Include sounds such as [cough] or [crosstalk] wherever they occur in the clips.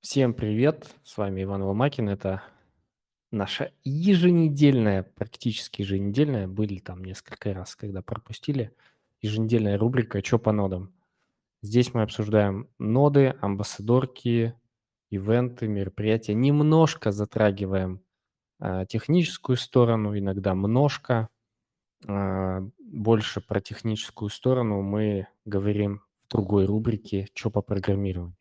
Всем привет! С вами Иван Ломакин. Это наша еженедельная, практически еженедельная, были там несколько раз, когда пропустили, еженедельная рубрика «Чё по нодам?». Здесь мы обсуждаем ноды, амбассадорки, ивенты, мероприятия. Немножко затрагиваем а, техническую сторону, иногда множко. А, больше про техническую сторону мы говорим в другой рубрике «Чё по программированию?».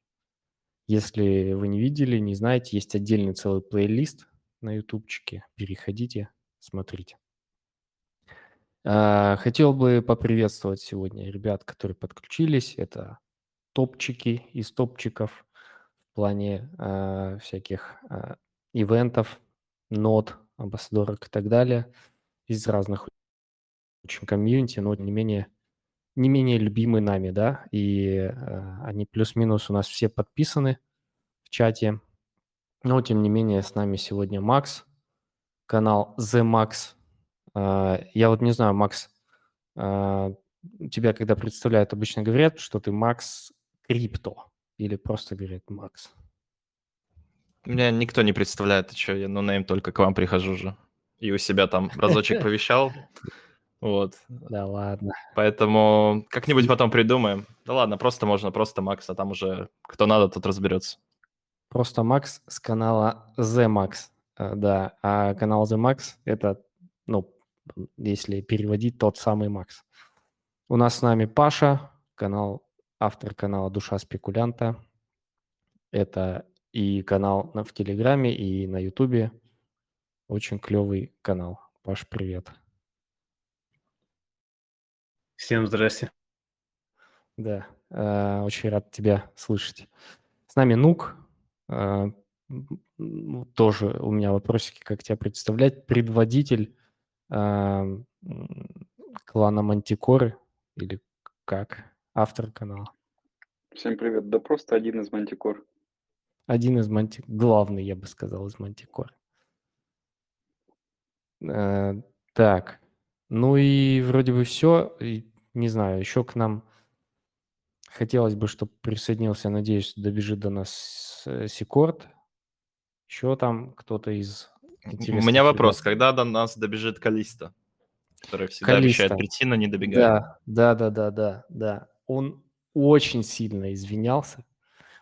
Если вы не видели, не знаете, есть отдельный целый плейлист на ютубчике. Переходите, смотрите. А, хотел бы поприветствовать сегодня ребят, которые подключились. Это топчики из топчиков в плане а, всяких а, ивентов, нод, амбассадорок и так далее из разных очень комьюнити, но не менее не менее любимы нами, да, и э, они плюс-минус у нас все подписаны в чате. Но, тем не менее, с нами сегодня Макс, канал The Max. Э, я вот не знаю, Макс, э, тебя когда представляют, обычно говорят, что ты Макс Крипто или просто говорят Макс? Меня никто не представляет, ты что, я ну нейм только к вам прихожу же. И у себя там [laughs] разочек повещал. Вот. Да ладно. Поэтому как-нибудь потом придумаем. Да ладно, просто можно, просто Макс, а там уже кто надо, тот разберется. Просто Макс с канала The Max, э, да. А канал The Max – это, ну, если переводить, тот самый Макс. У нас с нами Паша, канал, автор канала «Душа спекулянта». Это и канал в Телеграме, и на Ютубе. Очень клевый канал. Паш, привет. Всем здрасте. Да, э, очень рад тебя слышать. С нами Нук, э, тоже у меня вопросики, как тебя представлять. Предводитель э, клана Мантикоры или как? Автор канала. Всем привет. Да просто один из Мантикор. Один из Манти... Главный, я бы сказал, из Мантикор. так, ну и вроде бы все. Не знаю, еще к нам хотелось бы, чтобы присоединился, надеюсь, добежит до нас э, Секорд. Еще там кто-то из У меня вопрос, ребят. когда до нас добежит Калиста? Который всегда Калиста. обещает прийти, но не добегает. Да, да, да, да, да, да. Он очень сильно извинялся.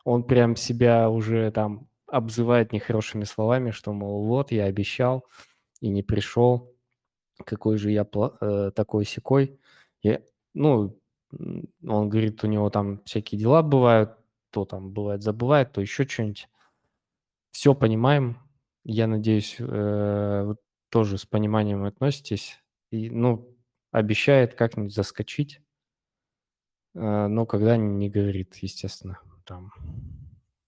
Он прям себя уже там обзывает нехорошими словами, что, мол, вот, я обещал и не пришел какой же я э, такой секой. Я, ну, он говорит, у него там всякие дела бывают, то там бывает забывает, то еще что-нибудь. Все понимаем. Я надеюсь, э, вы тоже с пониманием относитесь. И, ну, обещает как-нибудь заскочить, э, но когда не говорит, естественно, там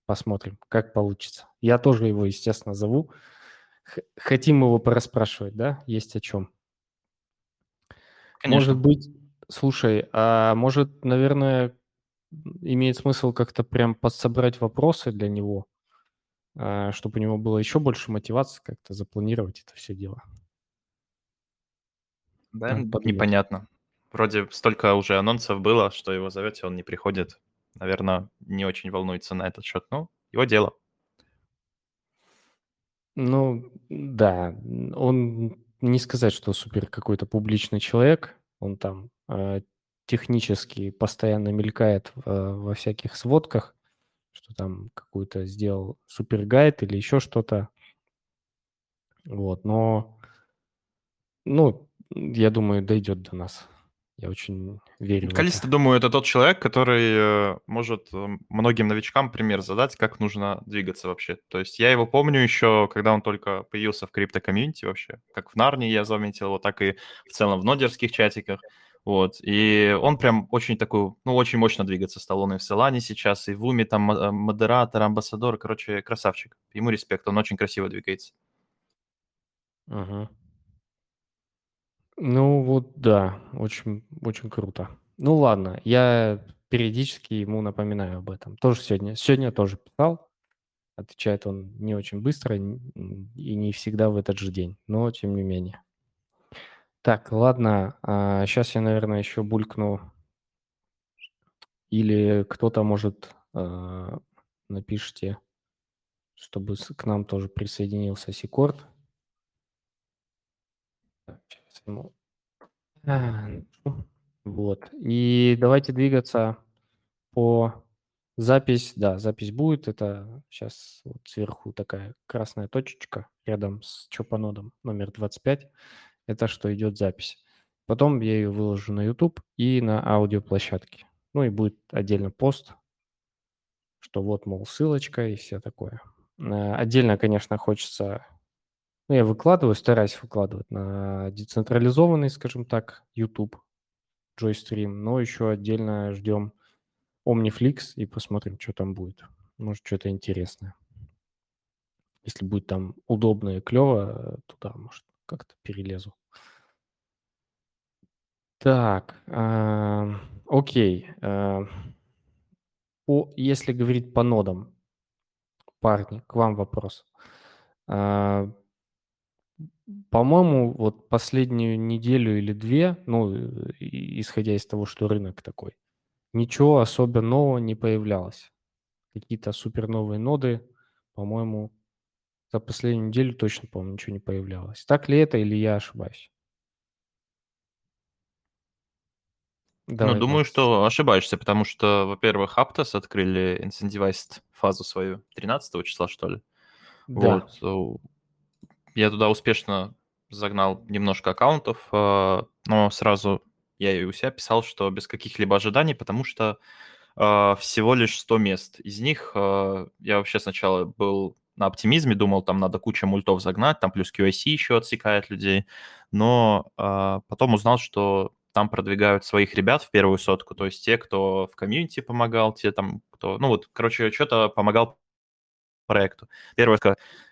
посмотрим, как получится. Я тоже его, естественно, зову. Хотим его порасспрашивать, да? Есть о чем. Конечно. Может быть, слушай, а может, наверное, имеет смысл как-то прям подсобрать вопросы для него, а, чтобы у него было еще больше мотивации как-то запланировать это все дело. Да, непонятно. Вроде столько уже анонсов было, что его зовете, он не приходит. Наверное, не очень волнуется на этот счет. Ну, его дело. Ну, да, он не сказать, что супер какой-то публичный человек. Он там э, технически постоянно мелькает в, во всяких сводках, что там какую-то сделал супер гайд или еще что-то. Вот, но, ну, я думаю, дойдет до нас. Я очень верю Калиста, думаю, это тот человек, который э, может э, многим новичкам пример задать, как нужно двигаться вообще. То есть я его помню еще, когда он только появился в крипто-комьюнити вообще. Как в Нарнии я заметил его, так и в целом в нодерских чатиках. Вот. И он прям очень такой, ну, очень мощно двигаться стал. Он и в Солане сейчас, и в Уме там э, модератор, амбассадор. Короче, красавчик. Ему респект, он очень красиво двигается. Угу. Ну вот да, очень, очень круто. Ну ладно, я периодически ему напоминаю об этом. Тоже сегодня, сегодня тоже писал. Отвечает он не очень быстро и не всегда в этот же день, но тем не менее. Так, ладно, а сейчас я, наверное, еще булькну. Или кто-то, может, э, напишите чтобы к нам тоже присоединился Секорд. Сейчас ему... А, вот. И давайте двигаться по запись. Да, запись будет. Это сейчас вот сверху такая красная точечка рядом с чопанодом номер 25. Это что идет запись. Потом я ее выложу на YouTube и на аудиоплощадке. Ну и будет отдельно пост, что вот, мол, ссылочка и все такое. Э, отдельно, конечно, хочется... Ну, я выкладываю, стараюсь выкладывать на децентрализованный, скажем так, YouTube, JoyStream, но еще отдельно ждем Omniflix и посмотрим, что там будет. Может, что-то интересное. Если будет там удобно и клево, туда, может, как-то перелезу. Так, э, окей. Э, по, если говорить по нодам, парни, к вам вопрос. Э, по-моему, вот последнюю неделю или две, ну, исходя из того, что рынок такой, ничего особо нового не появлялось. Какие-то супер новые ноды, по-моему, за последнюю неделю точно, по-моему, ничего не появлялось. Так ли это или я ошибаюсь? Давай, ну, думаю, что ошибаешься, потому что, во-первых, Aptos открыли incentivized фазу свою 13 числа, что ли. Да. Вот. Я туда успешно загнал немножко аккаунтов, а, но сразу я и у себя писал, что без каких-либо ожиданий, потому что а, всего лишь 100 мест. Из них а, я вообще сначала был на оптимизме, думал, там надо куча мультов загнать, там плюс QIC еще отсекает людей, но потом узнал, что там продвигают своих ребят в первую сотку, то есть те, кто в комьюнити помогал, те там, кто, ну вот, короче, что-то помогал проекту. Первая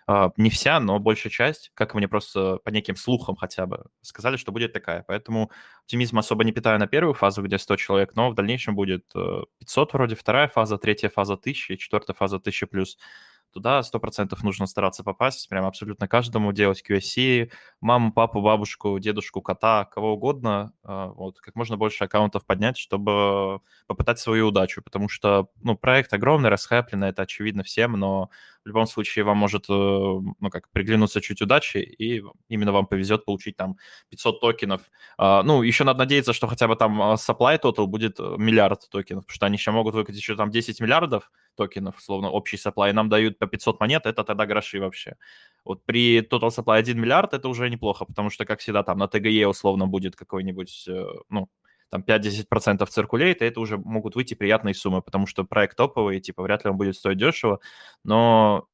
э, не вся, но большая часть, как мне просто по неким слухам хотя бы сказали, что будет такая. Поэтому оптимизм особо не питаю на первую фазу, где 100 человек, но в дальнейшем будет 500 вроде, вторая фаза, третья фаза 1000, четвертая фаза 1000+. плюс туда 100% нужно стараться попасть, прям абсолютно каждому делать QSC, маму, папу, бабушку, дедушку, кота, кого угодно, а, вот, как можно больше аккаунтов поднять, чтобы попытать свою удачу, потому что, ну, проект огромный, расхайпленный, это очевидно всем, но в любом случае вам может, э, ну, как, приглянуться чуть удачи, и именно вам повезет получить там 500 токенов. А, ну, еще надо надеяться, что хотя бы там а, supply total будет э, миллиард токенов, потому что они еще могут выкатить еще там 10 миллиардов токенов, словно общий supply, нам дают по 500 монет, это тогда гроши вообще. Вот при total supply 1 миллиард это уже неплохо, потому что, как всегда, там на ТГЕ условно будет какой-нибудь, э, ну, там 5-10% циркулейт, и это уже могут выйти приятные суммы, потому что проект топовый, типа, вряд ли он будет стоить дешево, но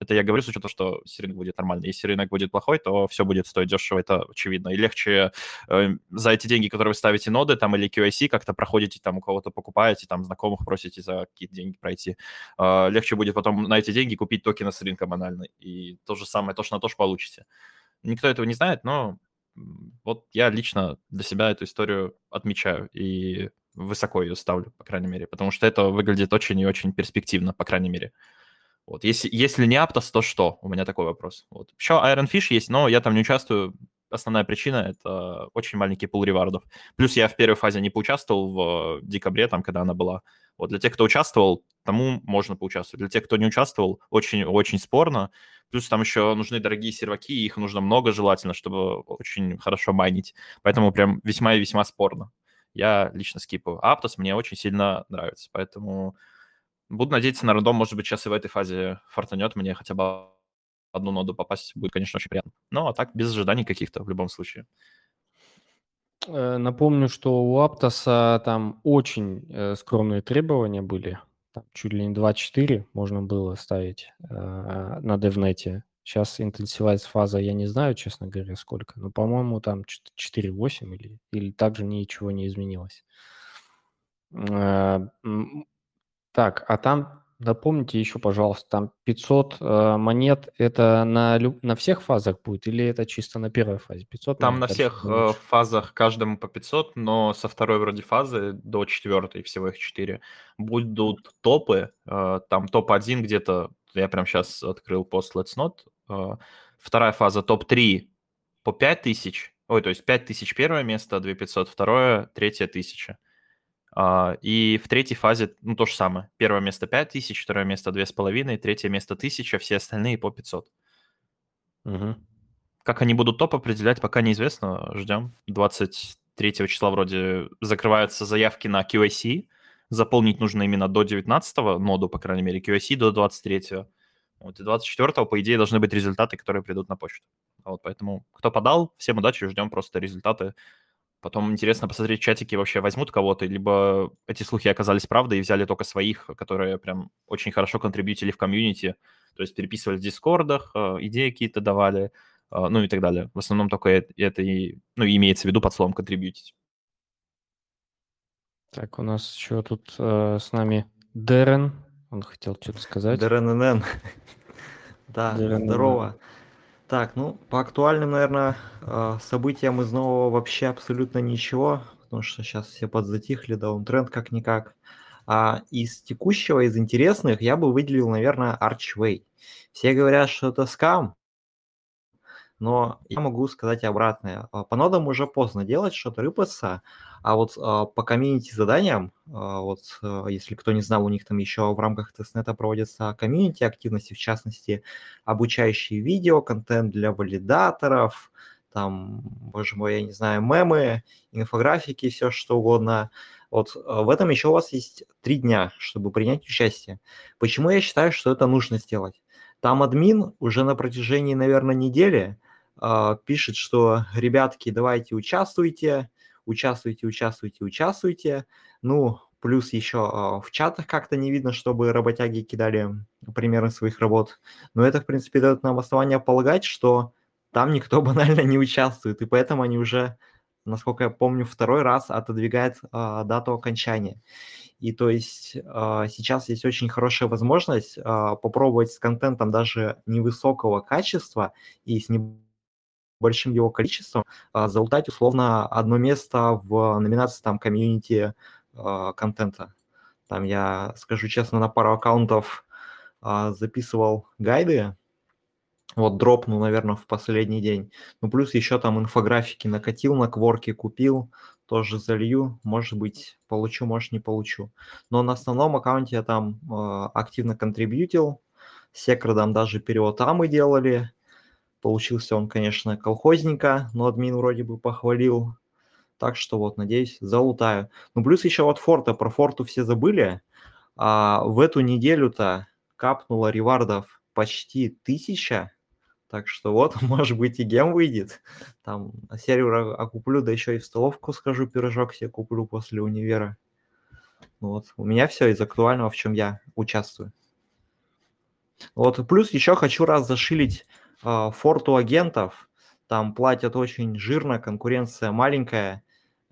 это я говорю с учетом, что если рынок будет нормальный. Если рынок будет плохой, то все будет стоить дешево, это очевидно. И легче э, за эти деньги, которые вы ставите ноды там или QIC, как-то проходите, там у кого-то покупаете, там знакомых просите за какие-то деньги пройти. Э, легче будет потом на эти деньги купить токены с рынка банально. И то же самое, то, что на то же получите. Никто этого не знает, но вот я лично для себя эту историю отмечаю и высоко ее ставлю, по крайней мере, потому что это выглядит очень и очень перспективно, по крайней мере. Вот. Если, если не Aptos, то что? У меня такой вопрос. Вот. Еще Iron Fish есть, но я там не участвую. Основная причина — это очень маленький пул ревардов. Плюс я в первой фазе не поучаствовал в декабре, там, когда она была. Вот для тех, кто участвовал, тому можно поучаствовать. Для тех, кто не участвовал, очень-очень спорно. Плюс там еще нужны дорогие серваки, их нужно много желательно, чтобы очень хорошо майнить. Поэтому прям весьма и весьма спорно. Я лично скипаю. Aptos мне очень сильно нравится, поэтому буду надеяться на рандом, может быть, сейчас и в этой фазе фартанет мне хотя бы одну ноду попасть, будет, конечно, очень приятно. Ну, а так, без ожиданий каких-то в любом случае. Э, напомню, что у Аптоса там очень э, скромные требования были там, чуть ли не 2.4 можно было ставить э, на DevNet. Сейчас интенсивайз фаза, я не знаю, честно говоря, сколько, но, по-моему, там 4.8 или, или также ничего не изменилось. Так, а там, напомните еще, пожалуйста, там 500 э, монет, это на, на всех фазах будет или это чисто на первой фазе? 500 там монет, на всех э, фазах каждому по 500, но со второй вроде фазы до четвертой, всего их 4, будут топы. Э, там топ-1 где-то, я прям сейчас открыл пост Let's Not. Э, вторая фаза топ-3 по 5000, ой, то есть 5000 первое место, 2500 второе, третье 1000. А, и в третьей фазе, ну, то же самое. Первое место 5000, второе место 2500, третье место 1000, все остальные по 500. Угу. Как они будут топ определять, пока неизвестно. Ждем. 23 числа вроде закрываются заявки на QIC. Заполнить нужно именно до 19 ноду, по крайней мере, QIC до 23 вот, и 24 по идее, должны быть результаты, которые придут на почту. Вот, поэтому кто подал, всем удачи, ждем просто результаты Потом интересно посмотреть, чатики вообще возьмут кого-то, либо эти слухи оказались правдой и взяли только своих, которые прям очень хорошо контрибьютили в комьюнити, то есть переписывали в дискордах, э, идеи какие-то давали, э, ну и так далее. В основном только это и, ну, имеется в виду под словом контрибьютить. Так, у нас еще тут э, с нами Дэрен. Он хотел что-то сказать. Дэрен НН. [laughs] Да, здорово. Так, ну, по актуальным, наверное, а, событиям из нового вообще абсолютно ничего, потому что сейчас все подзатихли, да, он тренд как-никак. А из текущего, из интересных, я бы выделил, наверное, Archway. Все говорят, что это скам, но я могу сказать обратное. А, по нодам уже поздно делать, что-то рыпаться, а вот а, по комьюнити заданиям, а, вот если кто не знал, у них там еще в рамках тестнета проводятся комьюнити активности, в частности, обучающие видео, контент для валидаторов, там, боже мой, я не знаю, мемы, инфографики, все что угодно. Вот в этом еще у вас есть три дня, чтобы принять участие. Почему я считаю, что это нужно сделать? Там админ уже на протяжении, наверное, недели пишет, что ребятки, давайте участвуйте, участвуйте, участвуйте, участвуйте. Ну, плюс еще э, в чатах как-то не видно, чтобы работяги кидали примеры своих работ. Но это, в принципе, дает нам основание полагать, что там никто [laughs] банально не участвует, и поэтому они уже, насколько я помню, второй раз отодвигают э, дату окончания. И то есть э, сейчас есть очень хорошая возможность э, попробовать с контентом даже невысокого качества и с небольшим большим его количеством, а, залутать условно одно место в номинации там комьюнити а, контента. Там я, скажу честно, на пару аккаунтов а, записывал гайды, вот дропнул, наверное, в последний день. Ну, плюс еще там инфографики накатил, на кворке купил, тоже залью, может быть, получу, может, не получу. Но на основном аккаунте я там э, активно контрибьютил, Секредом даже перевод там мы делали, Получился он, конечно, колхозника, но админ вроде бы похвалил. Так что вот, надеюсь, залутаю. Ну, плюс еще вот форта. Про форту все забыли. А в эту неделю-то капнуло ревардов почти тысяча. Так что вот, [laughs] может быть, и гем выйдет. Там сервер окуплю, да еще и в столовку скажу, пирожок себе куплю после универа. Вот, у меня все из актуального, в чем я участвую. Вот, плюс еще хочу раз зашилить форту агентов, там платят очень жирно, конкуренция маленькая,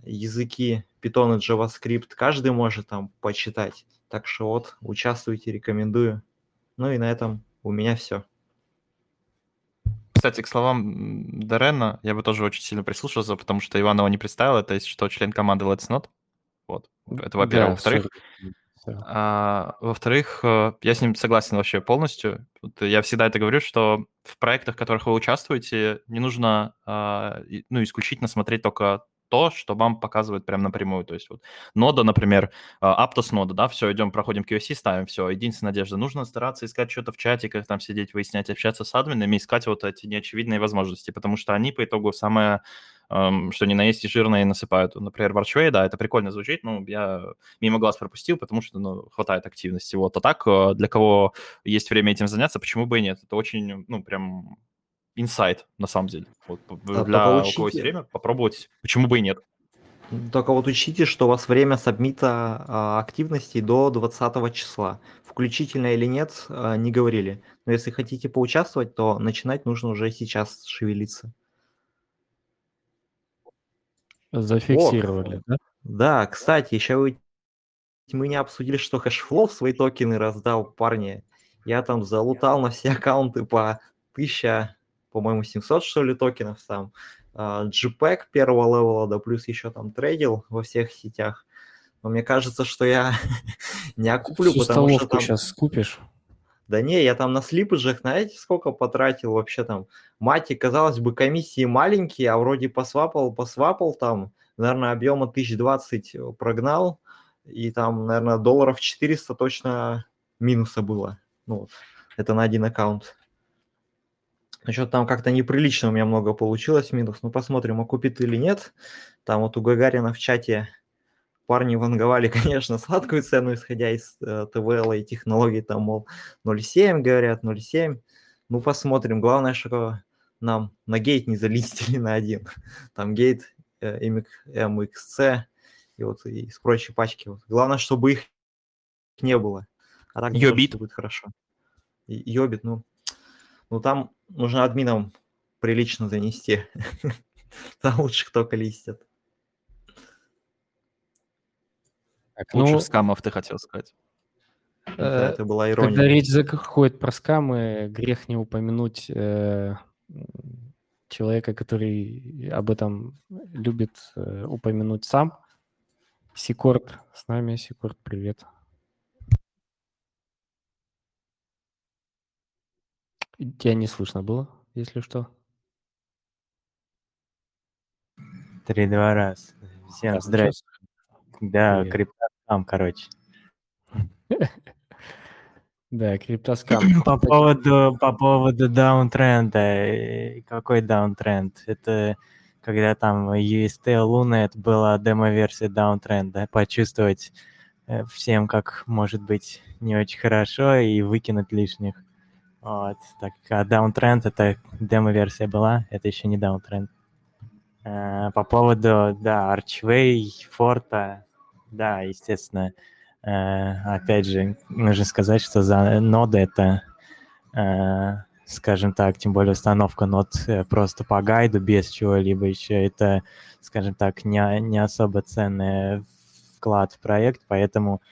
языки Python и JavaScript каждый может там почитать. Так что вот, участвуйте, рекомендую. Ну и на этом у меня все. Кстати, к словам Дорена, я бы тоже очень сильно прислушался, потому что Иван его не представил. Это, если что, член команды Let's Not. Вот. Это во-первых. Да, Во-вторых, а, во-вторых, э, я с ним согласен вообще полностью. Я всегда это говорю, что в проектах, в которых вы участвуете, не нужно а, ну, исключительно смотреть только то, что вам показывают прям напрямую. То есть вот нода, например, а, Aptos нода, да, все, идем, проходим QC, ставим, все. Единственная надежда, нужно стараться искать что-то в чатиках, там сидеть, выяснять, общаться с админами, искать вот эти неочевидные возможности, потому что они по итогу самое что не на есть и жирное насыпают. Например, в Archway, да, это прикольно звучит, ну, я мимо глаз пропустил, потому что, ну, хватает активности. Вот, а так, э, для кого есть время этим заняться, почему бы и нет? Это очень, ну, прям инсайт, на самом деле. Вот, а для у кого есть время, попробовать, почему бы и нет. Только вот учтите, что у вас время submit а а, активности до 20 числа. Включительно или нет, а, не говорили. Но если хотите поучаствовать, то начинать нужно уже сейчас шевелиться. Зафиксировали, да? Да, кстати, еще вы... мы не обсудили, что Hashflow свои токены раздал, парни. Я там залутал на все [laughs] аккаунты по 1000, по-моему, 700, что ли, токенов там. JPEG первого левела, да плюс еще там трейдил во всех сетях. Но мне кажется, что я [laughs] не окуплю, Всю потому что там... сейчас скупишь. Да не, я там на слипаджах, знаете, сколько потратил вообще там. Мати, казалось бы, комиссии маленькие, а вроде посвапал, посвапал там, наверное, объема 1020 прогнал. и там, наверное, долларов 400 точно минуса было. Ну, это на один аккаунт. Что-то там как-то неприлично у меня много получилось минус. Ну, посмотрим, окупит или нет. Там вот у Гагарина в чате парни ванговали, [laughs] конечно, сладкую цену, исходя из э, ТВЛ и технологий, там, мол, 0,7, говорят, 0,7. Ну, посмотрим. Главное, что нам на гейт не залистили на один. [laughs] Там гейт э, MXC и вот из прочей пачки. Вот. Главное, чтобы их не было. А так Йобит. будет хорошо. Йобит, ну, ну там нужно админам прилично занести. [laughs] Там лучше кто колистит. Так, Лучше ну, скамов ты хотел сказать. Это, это была ирония. Когда речь заходит про скамы, грех не упомянуть э, человека, который об этом любит э, упомянуть сам. Сикорд с нами. Сикорд, привет. Тебя не слышно было, если что. Три-два раз. Всем так, [laughs] Да, криптоскам, [clears throat] короче. Да, криптоскам. По поводу, по поводу даунтренда. Э, какой даунтренд? Это когда там UST Lunet была демо-версия даунтренда. Почувствовать э, всем, как может быть не очень хорошо и выкинуть лишних. Вот. Так, а даунтренд это демо-версия была, это еще не даунтренд. Э, по поводу, да, Archway, Форта, да, естественно. Э, опять же, нужно сказать, что за ноды это, э, скажем так, тем более установка нод э, просто по гайду, без чего-либо еще, это, скажем так, не, не особо ценный вклад в проект, поэтому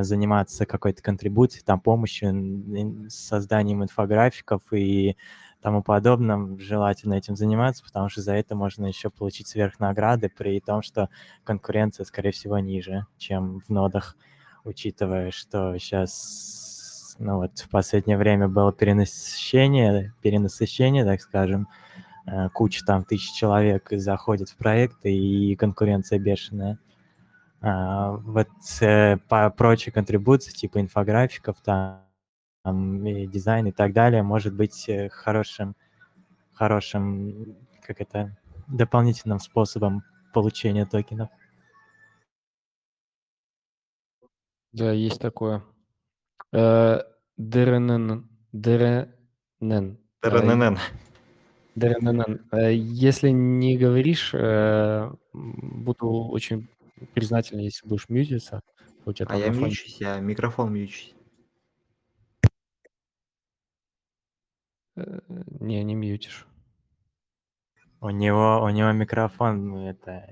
заниматься какой-то контрибуцией, там, помощью, созданием инфографиков и тому подобном, желательно этим заниматься, потому что за это можно еще получить сверхнаграды, при том, что конкуренция, скорее всего, ниже, чем в нодах, учитывая, что сейчас, ну вот, в последнее время было перенасыщение, перенасыщение, так скажем, э, куча там тысяч человек заходит в проекты, и конкуренция бешеная. А, вот э, по прочей контрибуции, типа инфографиков, там, там, и дизайн и так далее может быть э, хорошим, хорошим, как это, дополнительным способом получения токенов. Да, есть такое. ДРНН. ДРНН. ДРНН. ДРНН. Если не говоришь, э, буду очень признателен, если будешь мьютиться. А я мьючусь, я микрофон мьючусь. Не, не мьютишь. У него, у него микрофон, ну, это...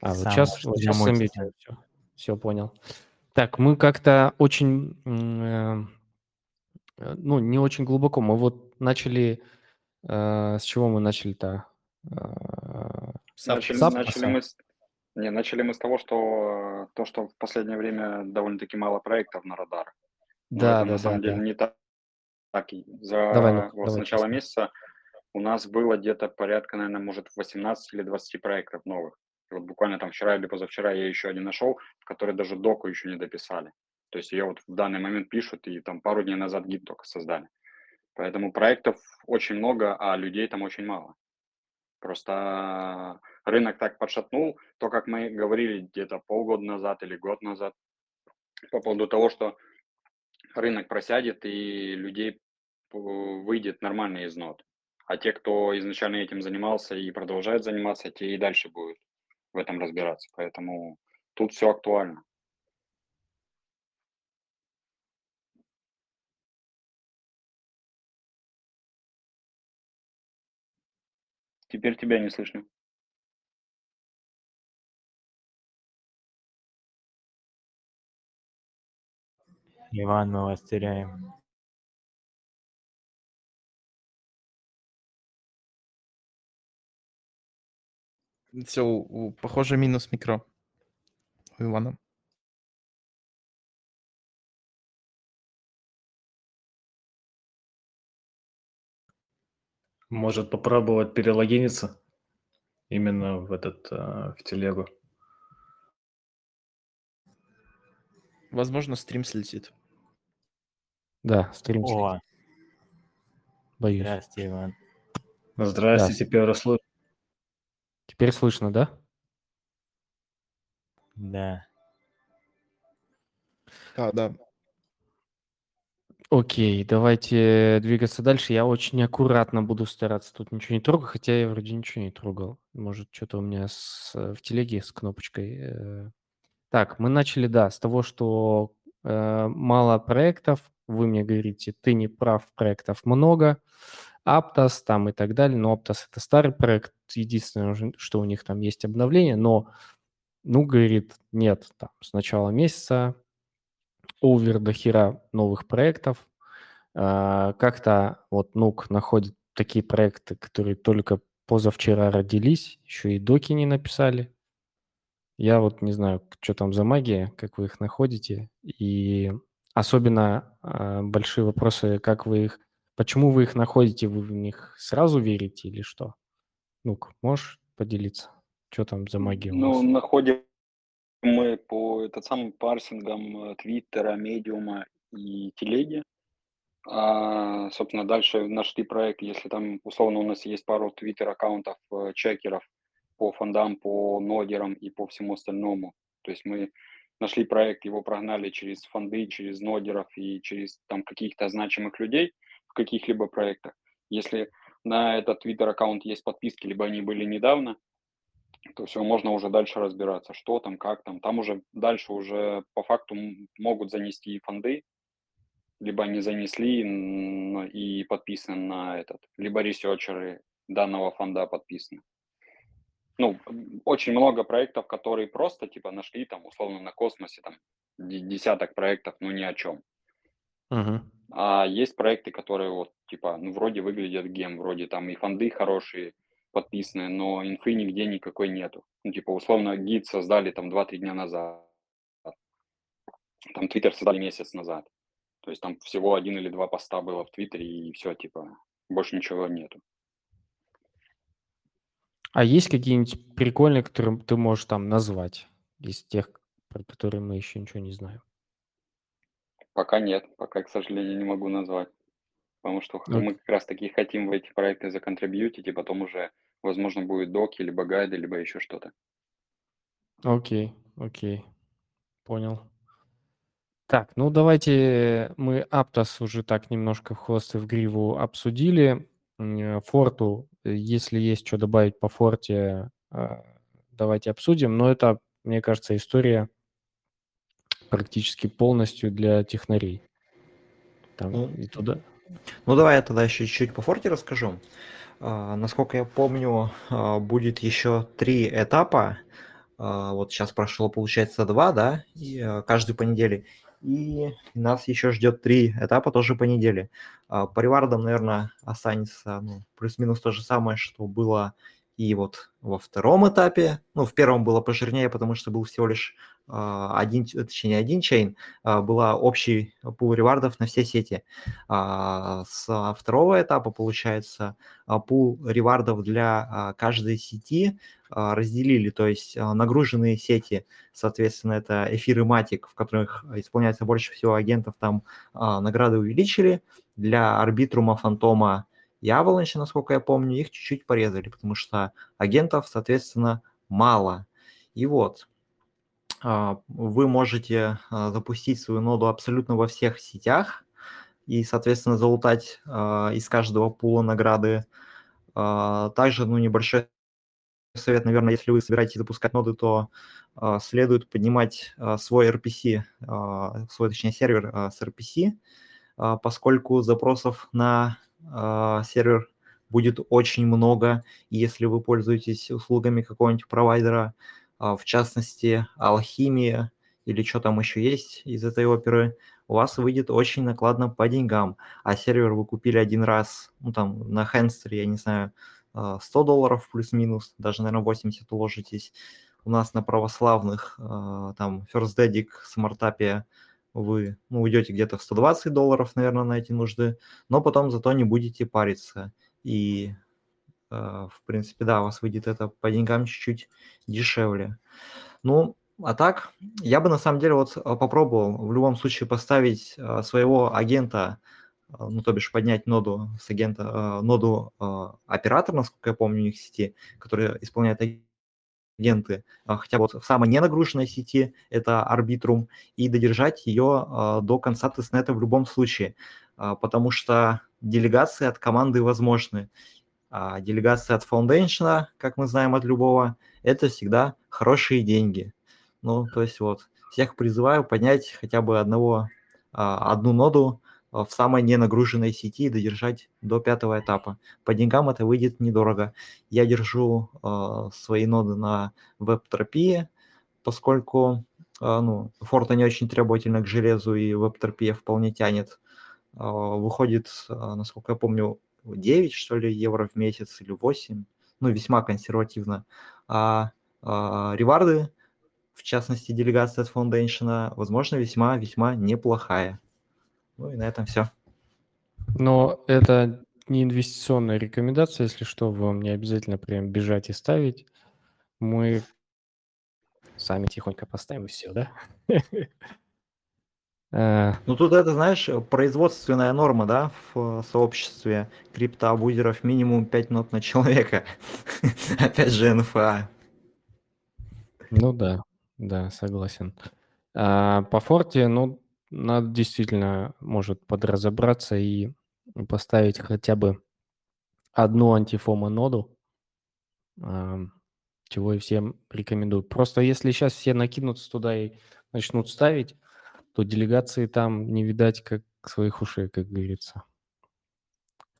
А, вот сейчас, вот сейчас все, все понял. Так, мы как-то очень, э, э, ну, не очень глубоко. Мы вот начали, э, с чего мы начали-то? Э, начали, Сап, начали, мы с, не, начали мы с того, что то, что в последнее время довольно-таки мало проектов на радар. Да, это, да, на самом да, деле да. не так так, за давай, ну, вот давай, с начала честно. месяца у нас было где-то порядка, наверное, может, 18 или 20 проектов новых. Вот буквально там вчера или позавчера я еще один нашел, который даже доку еще не дописали. То есть ее вот в данный момент пишут, и там пару дней назад гид только создали. Поэтому проектов очень много, а людей там очень мало. Просто рынок так подшатнул, то, как мы говорили где-то полгода назад или год назад, по поводу того, что рынок просядет и людей выйдет нормально из нот. А те, кто изначально этим занимался и продолжает заниматься, те и дальше будут в этом разбираться. Поэтому тут все актуально. Теперь тебя не слышно. Иван, мы вас теряем. Все, похоже, минус микро у Ивана. Может попробовать перелогиниться именно в этот, э, в телегу. Возможно, стрим слетит. Да, стрим. О, Боюсь. здрасте, Иван. Здрасте, Да. теперь слышу. Теперь слышно, да? Да. А, да. Окей, давайте двигаться дальше. Я очень аккуратно буду стараться тут ничего не трогать, хотя я вроде ничего не трогал. Может, что-то у меня с, э, в телеге с кнопочкой. э. Так, мы начали, да, с того, что э, мало проектов. Вы мне говорите, ты не прав, проектов много. Aptos там и так далее. Но Aptos это старый проект. Единственное, что у них там есть обновление. Но, ну, говорит, нет, там с начала месяца овер до хера новых проектов. А, Как-то вот Нук находит такие проекты, которые только позавчера родились, еще и доки не написали. Я вот не знаю, что там за магия, как вы их находите. И особенно а, большие вопросы, как вы их, почему вы их находите, вы в них сразу верите или что? Нук, можешь поделиться? Что там за магия у Ну, вас? находим мы по этот самым парсингам э, Твиттера, Медиума и Телеги. А, собственно, дальше нашли проект, если там, условно, у нас есть пару Твиттер-аккаунтов, э, чекеров по фондам, по нодерам и по всему остальному. То есть мы нашли проект, его прогнали через фонды, через нодеров и через там каких-то значимых людей в каких-либо проектах. Если на этот твиттер-аккаунт есть подписки, либо они были недавно, то все, можно уже дальше разбираться, что там, как там. Там уже дальше уже по факту могут занести фонды, либо не занесли и подписаны на этот, либо ресерчеры данного фонда подписаны. Ну, очень много проектов, которые просто типа нашли там условно на космосе там де- десяток проектов, ну ни о чем. Мгм. А есть проекты, которые вот типа, ну вроде выглядят гем, вроде там и фонды хорошие, подписанные, но инфы нигде никакой нету. Ну типа условно гид создали там 2-3 дня назад. Там Твиттер создали месяц назад. То есть там всего один или два поста было в Твиттере и все, типа, больше ничего нету. А есть какие-нибудь прикольные, которые ты можешь там назвать из тех, про которые мы еще ничего не знаем? Пока нет, пока, к сожалению, не могу назвать. Потому что х- мы как раз таки хотим в эти проекты законтрибьютить, и потом уже, возможно, будет доки, либо гайды, либо еще что-то. Окей, окей, понял. Так, ну давайте мы Аптос уже так немножко в хвост и в гриву обсудили. Э, Форту, э, если есть что добавить по Форте, а, давайте обсудим. Но это, мне кажется, история практически полностью для технарей. Там Ну, и туда. Ну, давай я тогда еще чуть-чуть по форте расскажу. А, насколько я помню, а, будет еще три этапа. А, вот сейчас прошло, получается, два, да, и, каждый по неделе. И нас еще ждет три этапа тоже по неделе. А, по ревардам, наверное, останется ну, плюс-минус то же самое, что было и вот во втором этапе. Ну, в первом было пожирнее, потому что был всего лишь а, один, точнее, один чейн, а, была общий пул ревардов на все сети. А, Со второго этапа, получается, пул ревардов для каждой сети разделили, то есть нагруженные сети, соответственно, это эфир и матик, в которых исполняется больше всего агентов, там награды увеличили. Для арбитрума, фантома и аваланча, насколько я помню, их чуть-чуть порезали, потому что агентов, соответственно, мало. И вот, а, вы можете а, запустить свою ноду абсолютно во всех сетях и, соответственно, залутать а, из каждого пула награды. Также, ну, небольшой совет, наверное, если вы собираетесь запускать ноды, то следует поднимать свой RPC, свой, точнее, сервер с RPC, поскольку запросов на сервер будет очень много, если вы пользуетесь услугами какого-нибудь провайдера, а, в частности, Алхимия или что там еще есть из этой оперы, у вас выйдет очень накладно по деньгам. А сервер вы купили один раз, ну там на Хенстере, я не знаю, а, 100 долларов плюс-минус, даже, наверное, 80 уложитесь. У нас на православных, а, там, First Dedic, Смартапе вы ну, уйдете где-то в 120 долларов, наверное, на эти нужды, но потом зато не будете париться. И, э, в принципе, да, у вас выйдет это по деньгам чуть-чуть дешевле. Ну, а так, я бы на самом деле вот а, попробовал в любом случае поставить а, своего агента, а, ну, то бишь поднять ноду с агента, ноду оператора, насколько я помню, у них сети, который исполняет агенты, хотя вот в самой ненагруженной сети, это Arbitrum, и додержать ее до конца тестнета в любом случае, потому что делегации от команды возможны. А делегация от Foundation, как мы знаем от любого, это всегда хорошие деньги. Ну, то есть вот, всех призываю поднять хотя бы одного, а, одну ноду а, в самой ненагруженной сети и додержать до пятого этапа. По деньгам это выйдет недорого. Я держу э, свои ноды на веб-терапии, поскольку э, ну, форта не очень требовательна к железу, и веб-терапия вполне тянет. Э, выходит, э, насколько я помню, 9, что ли, евро в месяц или 8, ну, весьма консервативно. А, а реварды в частности, делегация от Foundation, возможно, весьма-весьма неплохая. Ну и на этом все. Но это не инвестиционная рекомендация, если что, вам не обязательно прям бежать и ставить. Мы сами тихонько поставим и все, да? [laughs] Э. Ну тут это, знаешь, производственная норма, да, в сообществе криптобудеров минимум 5 нот на человека. [laughs] Опять же, НФА. Ну да. Да, согласен. А, по форте, ну, надо действительно, может, подразобраться и поставить хотя бы одну антифома-ноду, чего и всем рекомендую. Просто если сейчас все накинутся туда и начнут ставить, то делегации там не видать как своих ушей, как говорится.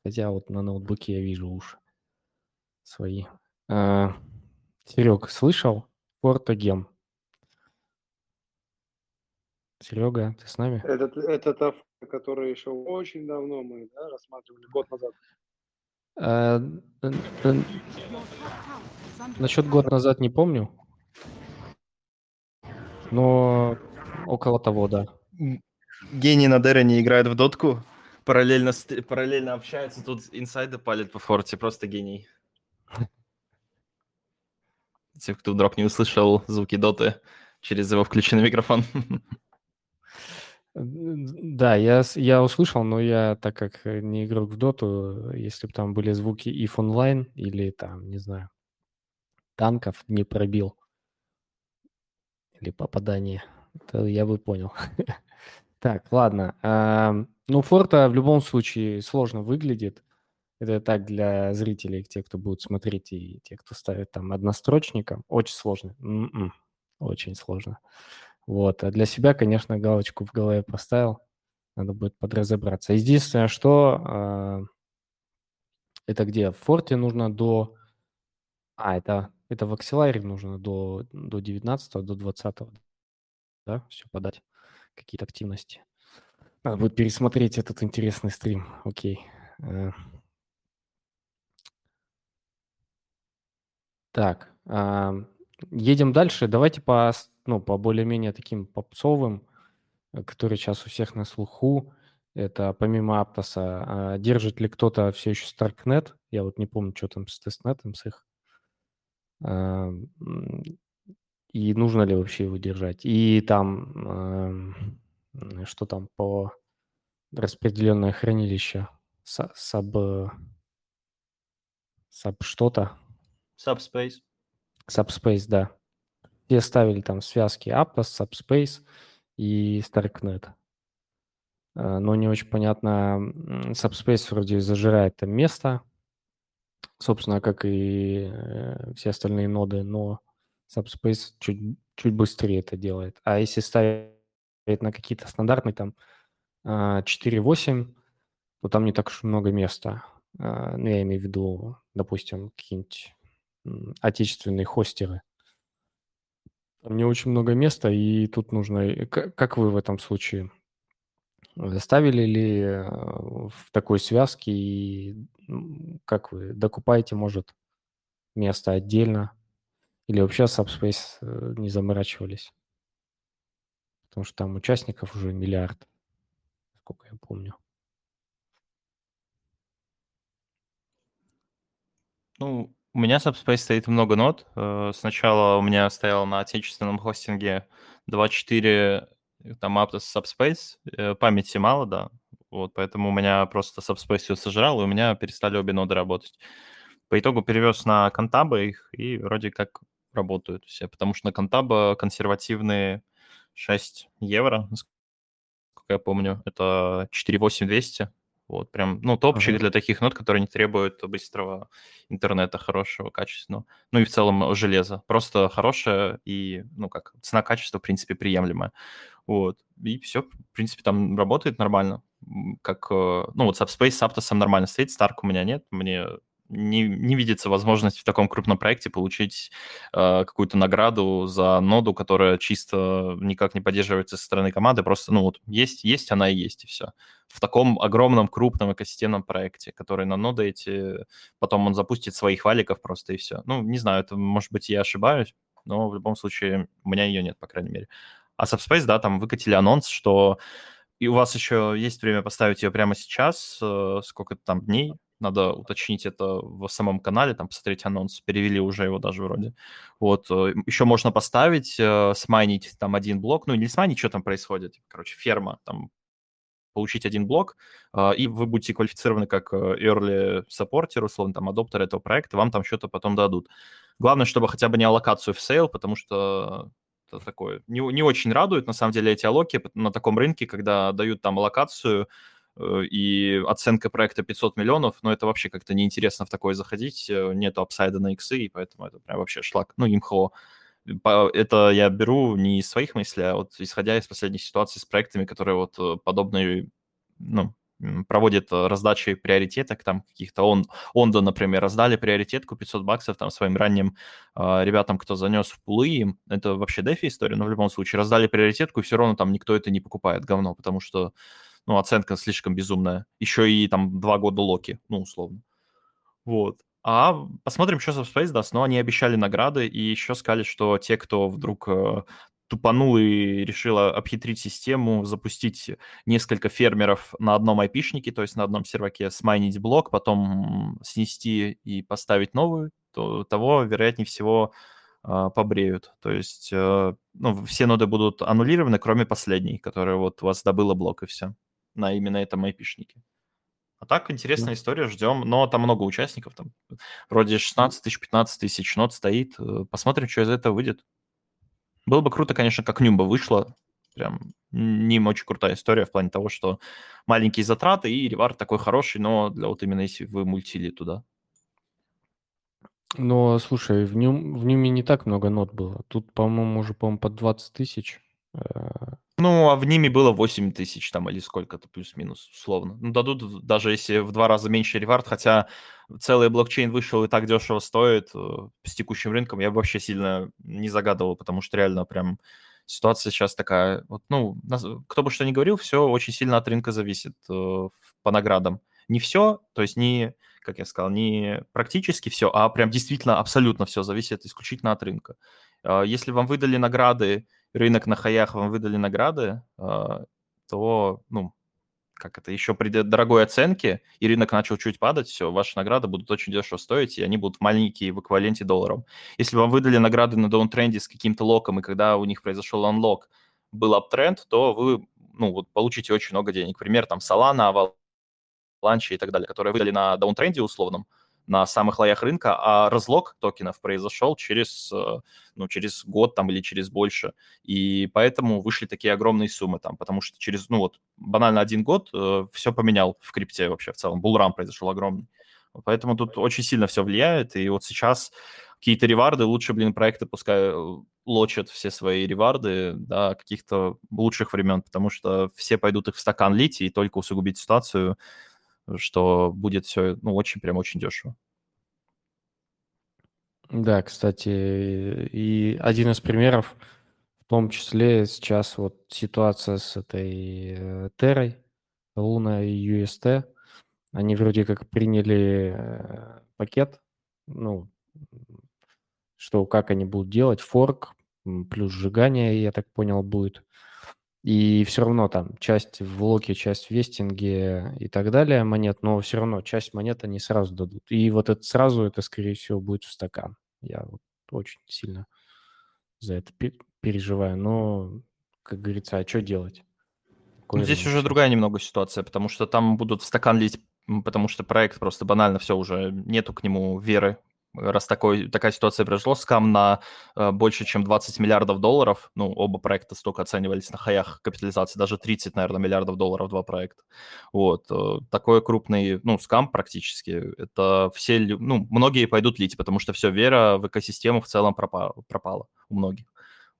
Хотя вот на ноутбуке я вижу уши свои. А, Серег, слышал? Фортогем. Серега, ты с нами? Это, это та, которая еще очень давно мы да, рассматривали, год назад. А, насчет год назад не помню, но около того, да. Гений на Дерене играет в дотку, параллельно, параллельно общается, тут инсайды палит по форте, просто гений. [laughs] Те, кто вдруг не услышал звуки доты через его включенный микрофон. [laughs] Да, я, я услышал, но я, так как э, не игрок в доту, если бы там были звуки if онлайн или там, не знаю, танков не пробил или попадание, то я бы понял. [laughs] Так, ладно. Ну, форта в любом случае сложно выглядит. Это так для зрителей, те, кто будут смотреть, и те, кто ставит там однострочником. Очень сложно. М-м, очень сложно. Вот. А для себя, конечно, галочку в голове поставил. Надо будет подразобраться. Единственное, что э, это где? В форте нужно до... А, это, это в акселаре нужно до, до 19 до 20 да, все подать, какие-то активности. Надо будет пересмотреть этот интересный стрим. Окей. Э. Так, едем дальше. Давайте по ну, по более-менее таким попсовым, э, которые сейчас у всех на слуху. Это помимо Аптоса, а, держит ли кто-то все еще Starknet? Я вот не помню, что там с тестнетом, с их. А, и нужно ли вообще его держать? И там, что там по распределенное хранилище? Саб... Саб что-то? Subspace. Subspace, да. Все ставили там связки Aptos, Subspace и Starknet. А, но не очень понятно, Subspace вроде зажирает там место, собственно, как и э, все остальные ноды, но Subspace чуть, чуть быстрее это делает. А если ставить на какие-то стандартные там 4.8, а, то там не так уж много места. Ну, я имею в виду, допустим, какие-нибудь отечественные хостеры – там не очень много места, и тут нужно... Как вы в этом случае? Ставили ли э, в такой связке, и как вы докупаете, может, место отдельно? Или вообще Subspace э, не заморачивались? Потому что там участников уже миллиард, сколько я помню. Ну, У меня Subspace стоит много нод. Э, сначала у меня стоял на отечественном хостинге 2.4 там Aptos Subspace. Э, памяти мало, да. Вот, поэтому у меня просто Subspace все сожрал, и у меня перестали обе ноды работать. По итогу перевез на Contabo их, и вроде как работают все, потому что на Contabo консервативные 6 евро, насколько я помню, это 48200, вот, прям, ну, топчик uh-huh. для таких нот, которые не требуют быстрого интернета, хорошего, качественного. Ну и в целом железо. Просто хорошее и, ну, как, цена-качество, в принципе, приемлемая. Вот. И все, в принципе, там работает нормально. Как, э, ну, вот Subspace с Aptos нормально стоит, Stark у меня нет. Мне не, не видится возможность в таком крупном проекте получить э, какую-то награду за ноду, которая чисто никак не поддерживается со стороны команды. Просто, ну вот, есть, есть она и есть, и все. В таком огромном, крупном экосистемном проекте, который на ноды эти... Потом он запустит своих валиков просто, и все. Ну, не знаю, это, может быть, я ошибаюсь, но в любом случае у меня ее нет, по крайней мере. А Subspace, да, там выкатили анонс, что и у вас еще есть время поставить ее прямо сейчас, э, сколько там дней, надо уточнить это в самом канале, там посмотреть анонс, перевели уже его даже вроде. Вот, э, еще можно поставить, э, смайнить там один блок, ну, не смайнить, что там происходит, короче, ферма, там получить один блок, э, и вы будете квалифицированы как early supporter, условно, там, адоптер этого проекта, вам там что-то потом дадут. Главное, чтобы хотя бы не аллокацию в sale, потому что это такое не, не очень радует, на самом деле, эти аллоки на таком рынке, когда дают там аллокацию, Э, и оценка проекта 500 миллионов, но это вообще как-то неинтересно в такое заходить, э, нету upside а на иксы, и поэтому это прям вообще шлак, ну, имхо. Это я беру не из своих мыслей, а вот исходя из последних ситуаций с проектами, которые вот э, подобные, ну, проводят раздачи приоритеток, там каких-то он, Ондо, например, раздали приоритетку 500 баксов там своим ранним э, ребятам, кто занес в пулы им, это вообще дефи история, но в любом случае раздали приоритетку, и все равно там никто это не покупает, говно, потому что ну, оценка слишком безумная. Еще и там два года локи, ну, условно. Вот. А посмотрим, что Subspace даст. Но они обещали награды и еще сказали, что те, кто вдруг э, тупанул и решил обхитрить систему, запустить несколько фермеров на одном айпишнике, то есть на одном серваке, смайнить блок, потом снести и поставить новую, то того, вероятнее всего, э, побреют. То есть э, ну, все ноды будут аннулированы, кроме последней, которая вот у вас добыла блок, и все на именно этом айпишнике. А так, интересная история, ждем. Но там много участников, там вроде 16 тысяч, 15 тысяч нот стоит. Э, посмотрим, что из этого выйдет. Было бы круто, конечно, как Нюмба вышла. Прям не очень крутая история в плане того, что маленькие затраты и ревард такой хороший, но для вот именно если вы мультили туда. Но, слушай, в, нем, в Нюме не так много нот было. Тут, по-моему, уже, по-моему, под 20 тысяч. Ну, а в ними было 8 тысяч там или сколько-то, плюс-минус, условно. Ну, дадут, даже если в два раза меньше ревард, хотя целый блокчейн вышел и так дешево стоит э, с текущим рынком, я бы вообще сильно не загадывал, потому что реально прям ситуация сейчас такая. Вот, ну, кто бы что ни говорил, все очень сильно от рынка зависит э, по наградам. Не все, то есть не, как я сказал, не практически все, а прям действительно абсолютно все зависит исключительно от рынка. Э, если вам выдали награды рынок на хаях вам выдали награды, а, то, ну, как это, еще при дорогой оценке, и рынок начал чуть падать, все, ваши награды будут очень дешево стоить, и они будут маленькие в эквиваленте долларов. Если вам выдали награды на даунтренде с каким-то локом, и когда у них произошел анлок, был аптренд, то вы, ну, вот получите очень много денег. Пример, там, Solana, Avalanche и так далее, которые выдали на даунтренде условном, на самых лоях рынка, а разлог токенов произошел через, э, ну, через год там или через больше. И поэтому вышли такие огромные суммы там, потому что через, ну вот, банально один год э, все поменял в крипте вообще в целом. Булрам произошел огромный. Поэтому тут очень сильно все влияет, и вот сейчас какие-то реварды, лучше, блин, проекты пускай э, лочат все свои реварды, да, каких-то лучших времен, потому что все пойдут их в стакан лить и только усугубить ситуацию, что будет все, ну, очень, прям очень дешево. Да, кстати, и один из примеров, в том числе сейчас вот ситуация с этой э, Террой, Луна и UST, они вроде как приняли э, пакет, ну, что как они будут делать, форк, плюс сжигание, я так понял, будет. И все равно там часть в локе, часть в вестинге и так далее монет, но все равно часть монет они сразу дадут. И вот это сразу, это, скорее всего, будет в стакан. Я вот очень сильно за это переживаю. Но, как говорится, а что делать? Ну, здесь уже другая немного ситуация, потому что там будут в стакан лить, потому что проект просто банально все уже, нету к нему веры раз такой, такая ситуация произошла, скам на э, больше, чем 20 миллиардов долларов, ну, оба проекта столько оценивались на хаях капитализации, даже 30, наверное, миллиардов долларов два проекта. Вот, э, такой крупный, ну, скам практически, это все, ну, многие пойдут лить, потому что все, вера в экосистему в целом пропала, пропала у многих.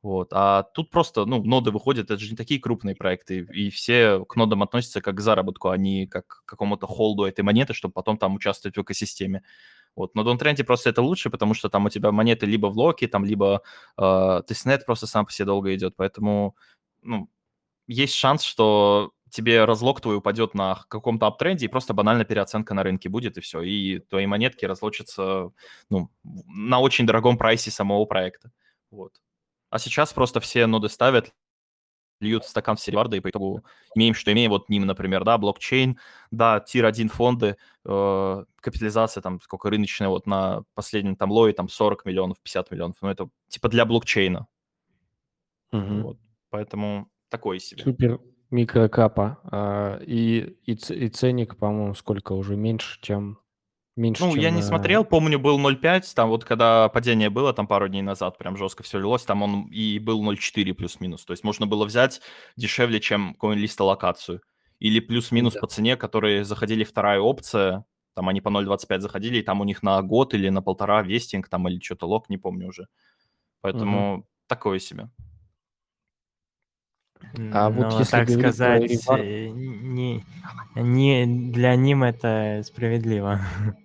Вот. А тут просто, ну, ноды выходят, это же не такие крупные проекты, и все к нодам относятся как к заработку, а не как к какому-то hold у этой монеты, чтобы потом там участвовать в экосистеме. Вот. На downtrend е просто это лучше, потому что там у тебя монеты либо в lock е, там либо э, testnet просто сам по себе долго идет, поэтому, ну, есть шанс, что тебе раз lock твой упадет на каком-то uptrend е, и просто банально переоценка на рынке будет, и все. И твои монетки разлочатся ну, на очень дорогом прайсе самого проекта. Вот. А сейчас просто все ноды ставят, льют стакан в серварда, и по итогу имеем, что имеем. Вот ним, например, да, блокчейн, да, тир-1 фонды, э, капитализация там сколько рыночная, вот на последнем там лое там 40 миллионов, 50 миллионов. Ну, это типа для блокчейна. Угу. Вот. Поэтому такой себе. Супер микрокапа. А, и, и, и ценник, по-моему, сколько уже меньше, чем Меньше, ну, я не смотрел, помню, был 0,5, там вот когда падение было, там пару дней назад, прям жестко все лилось, там он и был 0,4 плюс-минус. То есть можно было взять дешевле, чем coinlist локацию. Или плюс-минус да. по цене, которые заходили вторая опция, там они по 0,25 заходили, и там у них на год или на полтора вестинг, там или что-то лог, не помню уже. Поэтому угу. такое себе. А вот ну, если так сказать, про... Э, не, не для ним это справедливо. [laughs]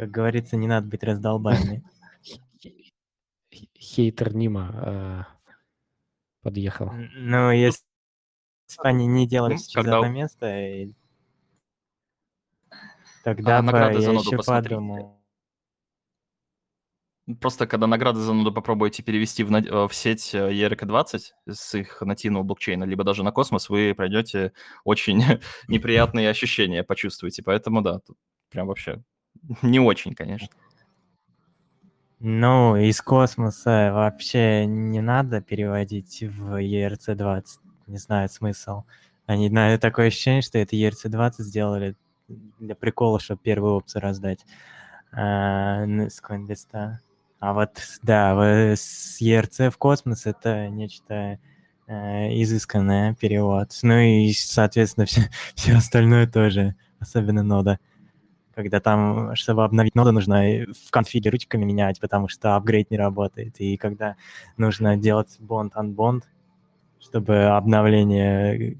Как говорится, не надо быть раздолбанными. [laughs] Хейтер Нима э, подъехал. Ну, если бы они не делали ну, через одно место, тогда а, бы я еще подумал. Просто когда награды за ноду попробуете перевести в, э, в сеть ERK-20 с их нативного блокчейна, либо даже на космос, вы пройдете очень [laughs] неприятные ощущения, почувствуете. Поэтому да, тут прям вообще [laughs] Не очень, конечно. Ну, из космоса вообще не надо переводить в ERC-20. Не знаю смысл. Они, на такое ощущение, что это ERC-20 сделали для прикола, чтобы первую опцию раздать а, с коинлиста. А вот, да, с ERC в космос это нечто э, изысканное перевод. Ну и, соответственно, все, [laughs] все остальное тоже, особенно нода когда там, чтобы обновить ноду, нужно в конфиге ручками менять, потому что апгрейд не работает. И когда нужно делать bond-unbond, чтобы обновление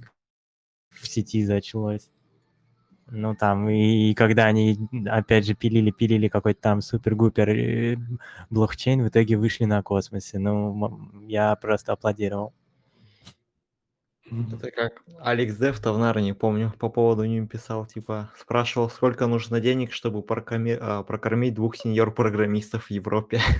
в сети началось. Ну, там, и, и когда они, опять же, пилили-пилили какой-то там супер-гупер э, блокчейн, в итоге вышли на космосе. Ну, я просто аплодировал. Это как Алекс Дефта в Нарне, помню, по поводу ним писал, типа, спрашивал, сколько нужно денег, чтобы прокорми... а, прокормить двух сеньор-программистов в Европе. [laughs]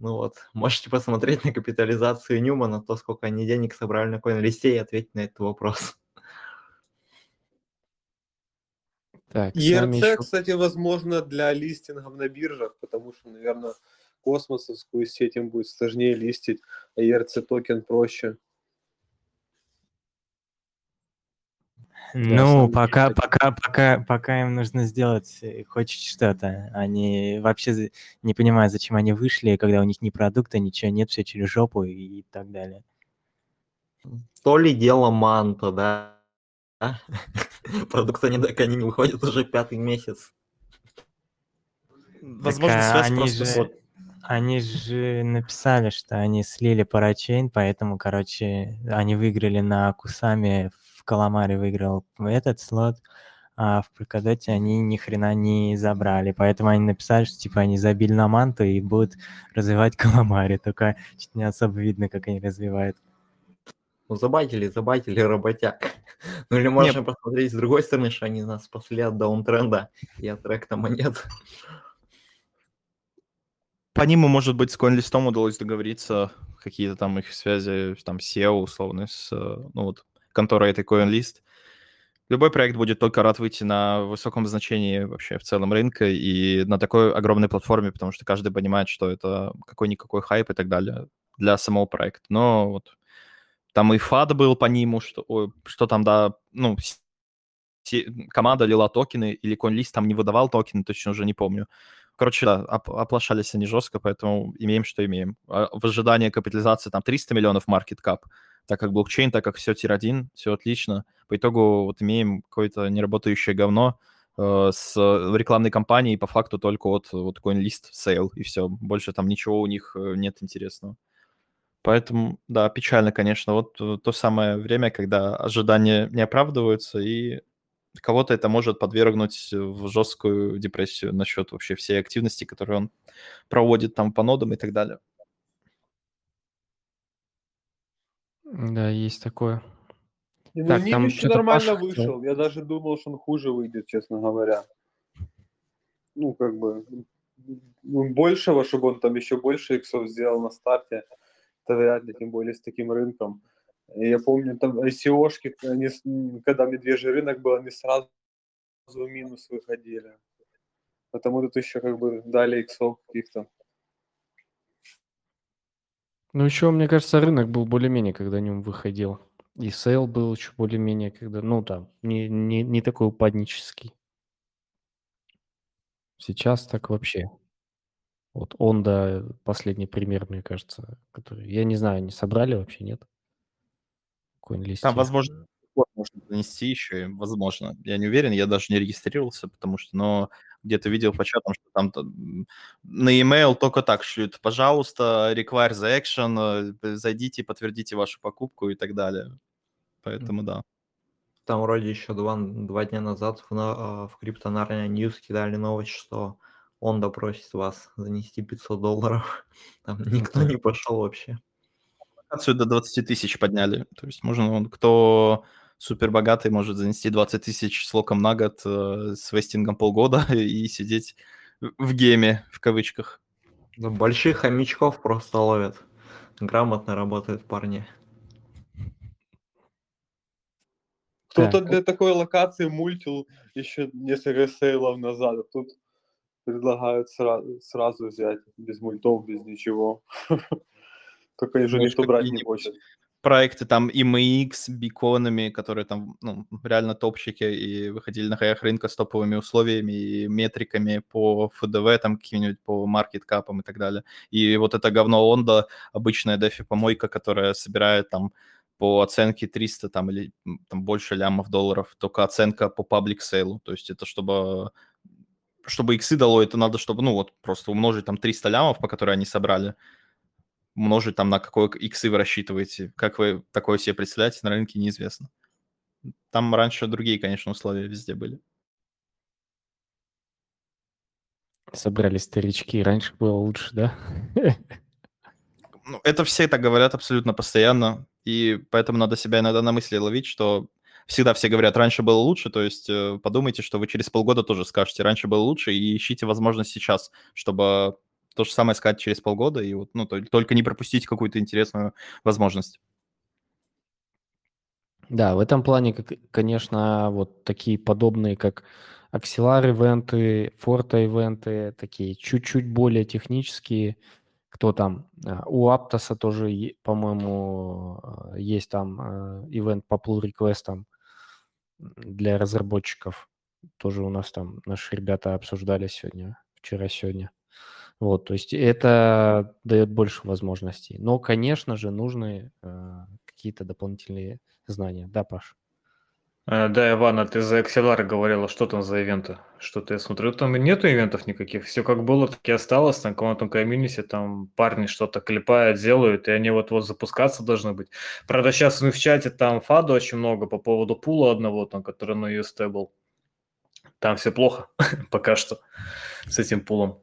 Ну вот, можете посмотреть на капитализацию Ньюмана, то, сколько они денег собрали на коин-листе, и ответить на этот вопрос. Так, ERC, еще... кстати, возможно, для листингов на биржах, потому что, наверное, космосовскую сеть им будет сложнее листить, а ERC токен проще. Ну, пока, пока, пока, пока им нужно сделать э, хоть что-то. Они вообще не понимают, зачем они вышли, когда у них ни продукта, ничего нет, все через жопу и так далее. То ли дело манта, да? [laughs] Продукта не до они не выходят уже пятый месяц. Возможно, так, связь они просто... Же, они же написали, что они слили парачейн, поэтому, короче, они выиграли на Кусами Каламари выиграл этот слот, а в Polkadot они ни хрена не забрали. Поэтому они написали, что типа они забили на манту и будут развивать Каламари. Только чуть не особо видно, как они развивают. Ну, забайтили, забайтили работяг. Ну, или можно Нет. посмотреть с другой стороны, что они нас спасли от даунтренда и от тректа монет. по нему, может быть, с CoinList'ом удалось договориться, какие-то там их связи, там SEO условно, с, ну вот, конторой этой CoinList. Любой проект будет только рад выйти на высоком значении вообще в целом рынка и на такой огромной платформе, потому что каждый понимает, что это какой-никакой хайп и так далее для самого проекта. Но вот там и FUD был по нему, что, ой, что там, да, ну, команда лила токены, или CoinList там не выдавал токены, точно уже не помню. Короче, да, оп- оплошались они жестко, поэтому имеем, что имеем. А в ожидании капитализации там 300 миллионов market cap, так как блокчейн, так как все tier-1, все отлично. По итогу вот имеем какое-то неработающее говно э, с рекламной кампанией, по факту только от вот CoinList sale, и все. Больше там ничего у них э, нет интересного. Поэтому, да, печально, конечно. Вот э, то самое время, когда ожидания не оправдываются, и кого-то это может подвергнуть в жесткую депрессию насчет вообще всей активности, которую он проводит там по нодам и так далее. Да, есть такое. Ну, так, Ним еще нормально Паша... вышел. Я даже думал, что он хуже выйдет, честно говоря. Ну, как бы, ну, большего, чтобы он там еще больше иксов сделал на старте, это вряд ли, тем более с таким рынком. Я помню, там ICO-шки, они, когда медвежий рынок был, они сразу в минус выходили. Потому тут еще как бы дали иксов каких-то. Ну, еще, мне кажется, рынок был более-менее, когда Nym выходил. И sale был еще более-менее, когда, ну, там, не, не, не такой упаднический. Сейчас так вообще. Вот он, да, последний пример, мне кажется, который... Я не знаю, не собрали вообще, нет? CoinList. Там, возможно, можно занести еще, возможно. Я не уверен, я даже не регистрировался, потому что, но где-то видел по чатам, что там на email только так шлют. Пожалуйста, require the action, э, зайдите, подтвердите вашу покупку и так далее. Поэтому да. Там вроде еще два, два дня назад в, в CryptoNarnia News кидали новость, что он допросит вас занести 500 долларов. [laughs] Там никто не пошел вообще локацию до 20 тысяч подняли. То есть можно, кто супер богатый, может занести 20 тысяч с локом на год э, с вестингом полгода [laughs] и сидеть в гейме, в кавычках. Да, больших хомячков просто ловят. Грамотно работают парни. Кто-то для такой локации мультил еще несколько сейлов назад, а тут предлагают сразу, сразу взять без мультов, без ничего. [laughs] Только уже никто брать не хочет. Проекты там IMX, биконами, которые там ну, реально топчики и выходили на хаях рынка с топовыми условиями и метриками по ФДВ, там каким-нибудь по маркеткапам и так далее. И вот это говно Онда, обычная дефи-помойка, которая собирает там по оценке 300 там или там больше лямов долларов, только оценка по паблик сейлу. То есть это чтобы чтобы иксы дало, это надо, чтобы, ну вот, просто умножить там 300 лямов, по которой они собрали, умножить там на какой иксы вы рассчитываете. Как вы такое себе представляете, на рынке неизвестно. Там раньше другие, конечно, условия везде были. Собрали старички, раньше было лучше, да? [laughs] Ну, это все так говорят абсолютно постоянно, и поэтому надо себя иногда на мысли ловить, что всегда все говорят, раньше было лучше, то есть э, подумайте, что вы через полгода тоже скажете, раньше было лучше, и ищите возможность сейчас, чтобы то же самое сказать через полгода, и вот, ну, только не пропустить какую-то интересную возможность. Да, в этом плане, конечно, вот такие подобные, как Axelar ивенты, Forta ивенты, такие чуть-чуть более технические. Кто там? А, у Аптоса тоже, по-моему, а, есть там а, ивент по pull реквестам для разработчиков. Тоже у нас там наши ребята обсуждали сегодня, вчера-сегодня. Вот, то есть это дает больше возможностей. Но, конечно же, нужны э, какие-то дополнительные знания. Да, Паш? Э, да, Ивана, ты за Axelar говорила, что там за ивенты? Что-то я смотрю, там нету ивентов никаких. Все как было, так и осталось. На Quantum Community там парни что-то клепают, делают, и они вот-вот запускаться должны быть. Правда, сейчас мы в чате там фаду очень много по поводу пула одного, там, который на UST был. Там все плохо [laughs] пока что с этим пулом.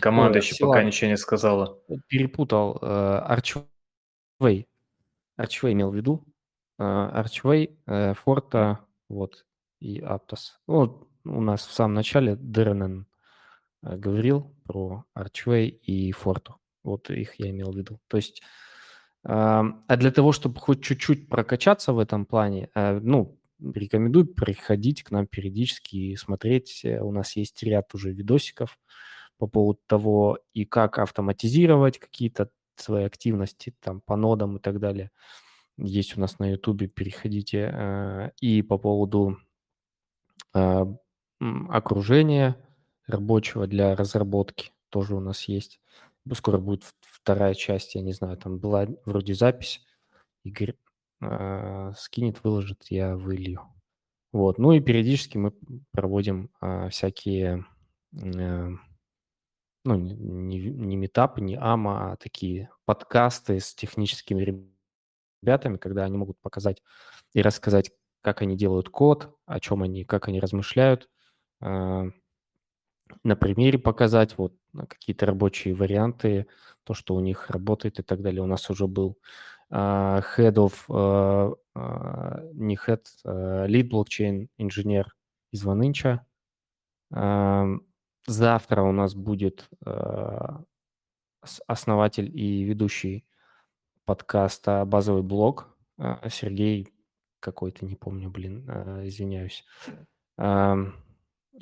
Команда Ой, еще пока ничего не сказала. Перепутал. Арчвей. Арчвей имел в виду. Арчвей, Форта, вот, и Аптос. Ну, у нас в самом начале Дренен э, говорил про Archway и Fortu. Вот их я имел в виду. То есть, а для того, чтобы хоть чуть-чуть прокачаться в этом плане, э, ну, рекомендую приходить к нам периодически и смотреть. У нас есть ряд уже видосиков по поводу того, и как автоматизировать какие-то свои активности там по нодам и так далее. Есть у нас на Ютубе, переходите. Э, и по поводу э, окружения рабочего для разработки тоже у нас есть. Скоро будет вторая часть, я не знаю, там была вроде запись. Игорь э, скинет, выложит, я вылью. Вот. Ну и периодически мы проводим э, всякие, э, ну, не, не метапы, не ама, а такие подкасты с техническими ребятами, когда они могут показать и рассказать, как они делают код, о чем они, как они размышляют, э, на примере показать вот какие-то рабочие варианты, то, что у них работает и так далее. У нас уже был uh, head of, uh, не head, lead blockchain инженер из Ванынча. Завтра у нас будет uh, основатель и ведущий подкаста «Базовый блог» uh, Сергей какой-то, не помню, блин, uh, извиняюсь. Uh,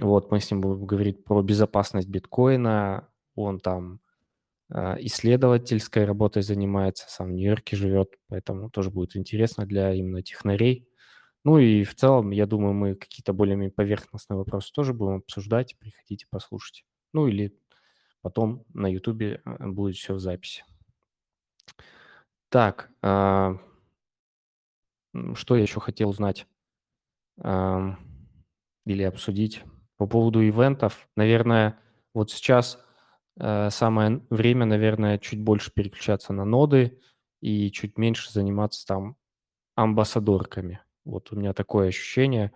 вот, мы с ним будем говорить про безопасность биткоина. Он там э, исследовательской работой занимается, сам в Нью-Йорке живет, поэтому тоже будет интересно для именно технарей. Ну и в целом, я думаю, мы какие-то более поверхностные вопросы тоже будем обсуждать. Приходите, послушать. Ну или потом на Ютубе э, будет все в записи. Так, э, что я еще хотел узнать э, или обсудить? По поводу ивентов, наверное, вот сейчас э, самое время, наверное, чуть больше переключаться на ноды и чуть меньше заниматься там амбассадорками. Вот у меня такое ощущение,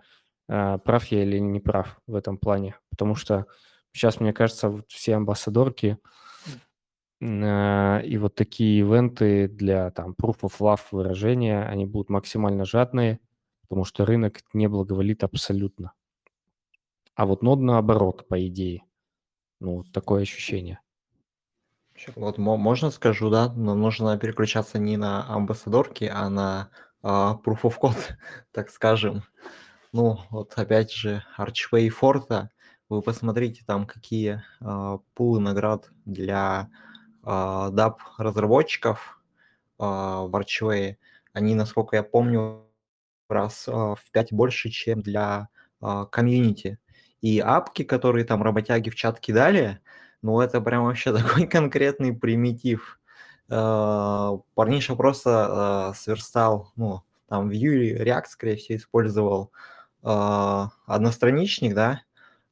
э, прав я или не прав в этом плане. Потому что сейчас, мне кажется, вот все амбассадорки э, и вот такие ивенты для там proof of love выражения, они будут максимально жадные, потому что рынок не благоволит абсолютно. А вот нод наоборот, по идее. Ну, такое ощущение. Вот можно скажу, да, но нужно переключаться не на амбассадорки, а на а, Proof of Code, [laughs] так скажем. Ну, вот опять же, Archway Forta, вы посмотрите там, какие а, пулы наград для а, DAP-разработчиков а, в Archway. Они, насколько я помню, раз а, в пять больше, чем для а, комьюнити. И апки, которые там работяги в чат кидали, ну, это прям вообще [laughs] такой конкретный примитив. Э, парниша просто э, сверстал, ну, там Vue React, скорее всего, использовал э, одностраничник, да,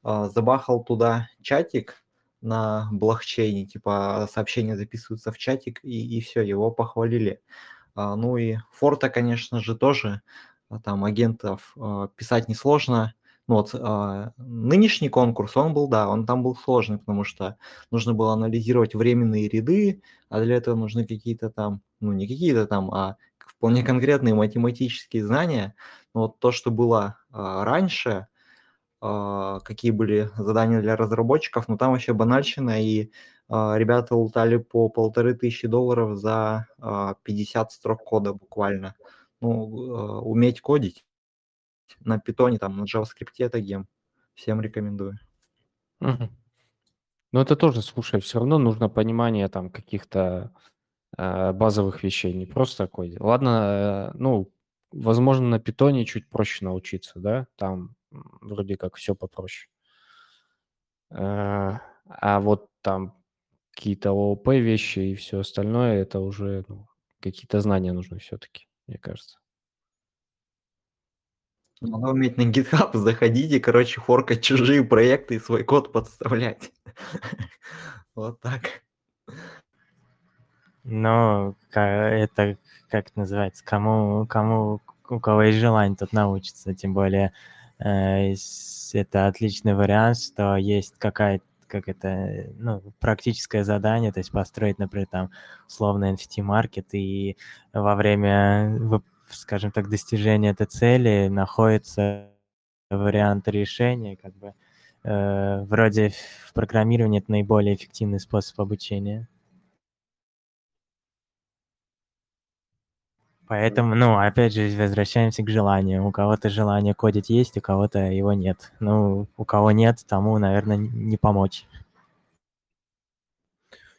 забахал туда чатик на блокчейне, типа сообщения записываются в чатик, и, и все, его похвалили. Ну и Форта, конечно же, тоже там агентов писать несложно, ну вот а, нынешний конкурс, он был, да, он там был сложный, потому что нужно было анализировать временные ряды, а для этого нужны какие-то там, ну не какие-то там, а вполне конкретные математические знания. Но вот то, что было а, раньше, а, какие были задания для разработчиков, ну там вообще банальщина, и ребята лутали по полторы тысячи долларов за а, 50 строк кода буквально. Ну, уметь кодить на питоне, там, на JavaScript гем. Всем рекомендую. Угу. Но это тоже, слушай, все равно нужно понимание там каких-то э, базовых вещей, не просто такой. Ладно, э, ну, возможно, на питоне чуть проще научиться, да, там вроде как все попроще. Э, а вот там какие-то ООП вещи и все остальное, это уже ну, какие-то знания нужны все-таки, мне кажется. Надо уметь на GitHub заходить и, короче, форкать чужие проекты и свой код подставлять. [laughs] Вот так. Но это как называется, кому, кому, у кого есть желание, тот научится. Тем более э, это отличный вариант, что есть какая-то как это, ну, практическое задание, то есть построить, например, там, условно NFT-маркет, и во время скажем так, достижения этой цели находится вариант решения, как бы э, вроде в программировании это наиболее эффективный способ обучения. Поэтому, ну, опять же, возвращаемся к желанию. У кого-то желание кодить есть, у кого-то его нет. Ну, у кого нет, тому, наверное, не помочь.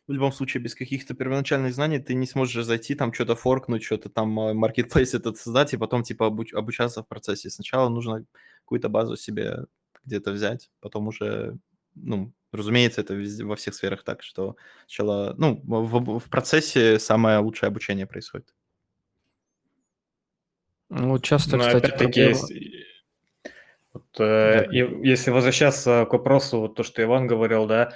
В любом случае, без каких-то первоначальных знаний ты не сможешь зайти, там что-то форкнуть, что-то там маркетплейс этот создать и потом типа обуч- обучаться в процессе. Сначала нужно какую-то базу себе где-то взять, потом уже, ну, разумеется, это везде, во всех сферах так, что сначала, ну, в, в процессе самое лучшее обучение происходит. Ну, часто, Но кстати, опять-таки, проблема... вот, э, да. и, если возвращаться к вопросу, вот то, что Иван говорил, да, э,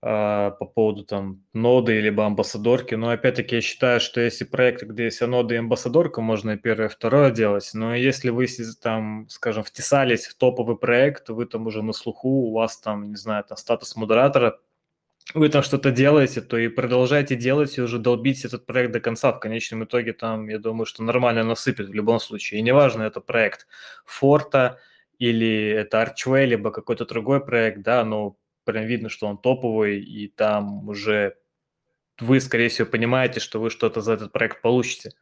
по поводу там ноды либо амбассадорки, но опять-таки я считаю, что если проект, где есть нода и амбассадорка, можно и первое, и второе делать, но если вы там, скажем, втесались в топовый проект, вы там уже на слуху, у вас там, не знаю, там статус модератора, вы там что-то делаете, то и продолжайте делать и уже долбить этот проект до конца. В конечном итоге там, я думаю, что нормально насыпет в любом случае. И неважно, это проект Форта или это Archway, либо какой-то другой проект, да, но прям видно, что он топовый, и там уже вы, скорее всего, понимаете, что вы что-то за этот проект получите.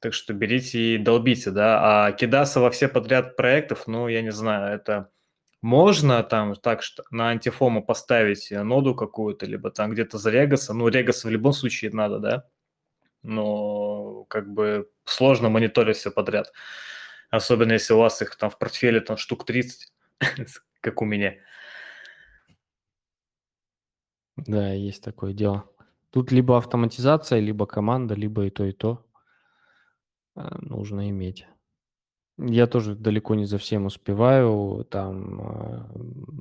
Так что берите и долбите, да. А кидаться во все подряд проектов, ну, я не знаю, это можно там так что на антифому поставить ноду какую-то, либо там где-то зарегаться. Ну, регаться в любом случае надо, да? Но как бы сложно мониторить все подряд. Особенно если у вас их там в портфеле там штук 30, [laughs] как у меня. Да, есть такое дело. Тут либо автоматизация, либо команда, либо и то, и то а, нужно иметь. Я тоже далеко не за всем успеваю. Там э,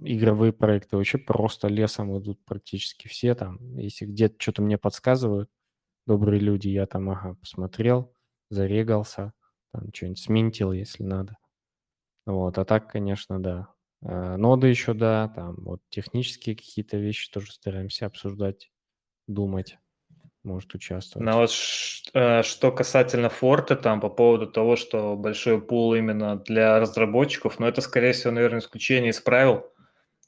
игровые проекты вообще просто лесом идут практически все. Там, если где-то что-то мне подсказывают, добрые люди, я там, ага, посмотрел, зарегался, там что-нибудь сминтил, если надо. Вот, а так, конечно, да. Э, ноды еще, да, там вот технические какие-то вещи тоже стараемся обсуждать, думать может участвовать. Ну вот э, что касательно форта, там по поводу того, что большой пул именно для разработчиков, но это, скорее всего, наверное, исключение из правил.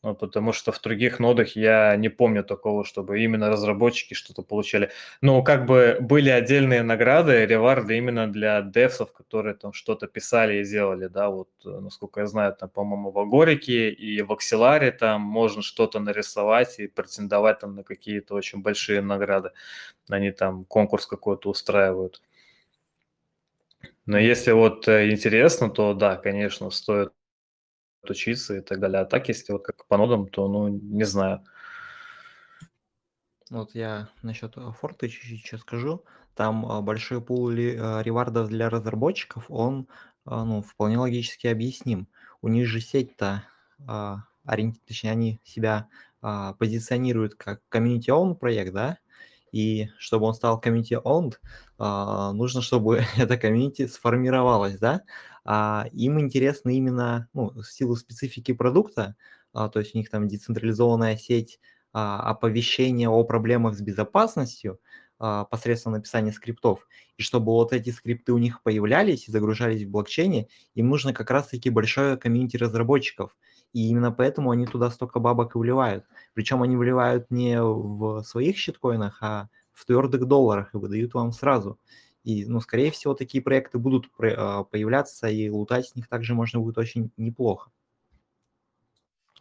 Ну, потому что в других нодах я не помню такого, чтобы именно разработчики что-то получали. Но как бы были отдельные награды, реварды именно для девсов, которые там что-то писали и делали, да, вот, э, насколько я знаю, там, по-моему, в Агорике и в Акселаре там можно что-то нарисовать и претендовать там на какие-то очень большие награды. Они там конкурс какой-то устраивают. Но если вот э, интересно, то да, конечно, стоит учиться и так далее. А так, если вот как по нодам, то, ну, не знаю. Вот я насчет э, форта чуть-чуть еще скажу. Там а, большой пул э, ревардов для разработчиков, он а, ну, вполне логически объясним. У них же сеть-то, а, точнее, они себя позиционируют как owned проект, да? И чтобы он стал community owned, нужно, чтобы [laughs] эта комьюнити сформировалась, да? А, им интересно именно ну, в силу специфики продукта, а, то есть у них там децентрализованная сеть а, оповещения о проблемах с безопасностью а, посредством написания скриптов. И чтобы вот эти скрипты у них появлялись и загружались в блокчейне, им нужно как раз-таки большое комьюнити разработчиков. И именно поэтому они туда столько бабок и вливают. Причем они вливают не в своих щиткоинах, а в твердых долларах и выдают вам сразу. И, ну, скорее всего, такие проекты будут а, появляться, и лутать с них также можно будет очень неплохо.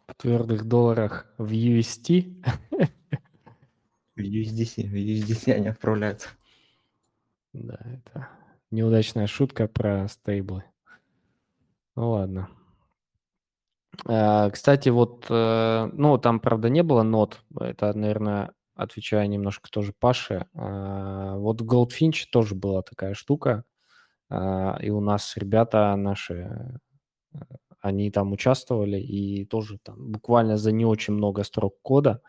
В твердых долларах в UST? В USDC, в USDC они отправляются. Да, это неудачная шутка про стейблы. Ну ладно. А, кстати, вот, э, ну, там, правда, не было нот. Это, наверное, отвечая немножко тоже Паше, а, вот в Goldfinch тоже была такая штука, и у нас ребята наши, э, они там участвовали, и тоже там буквально за не очень много строк кода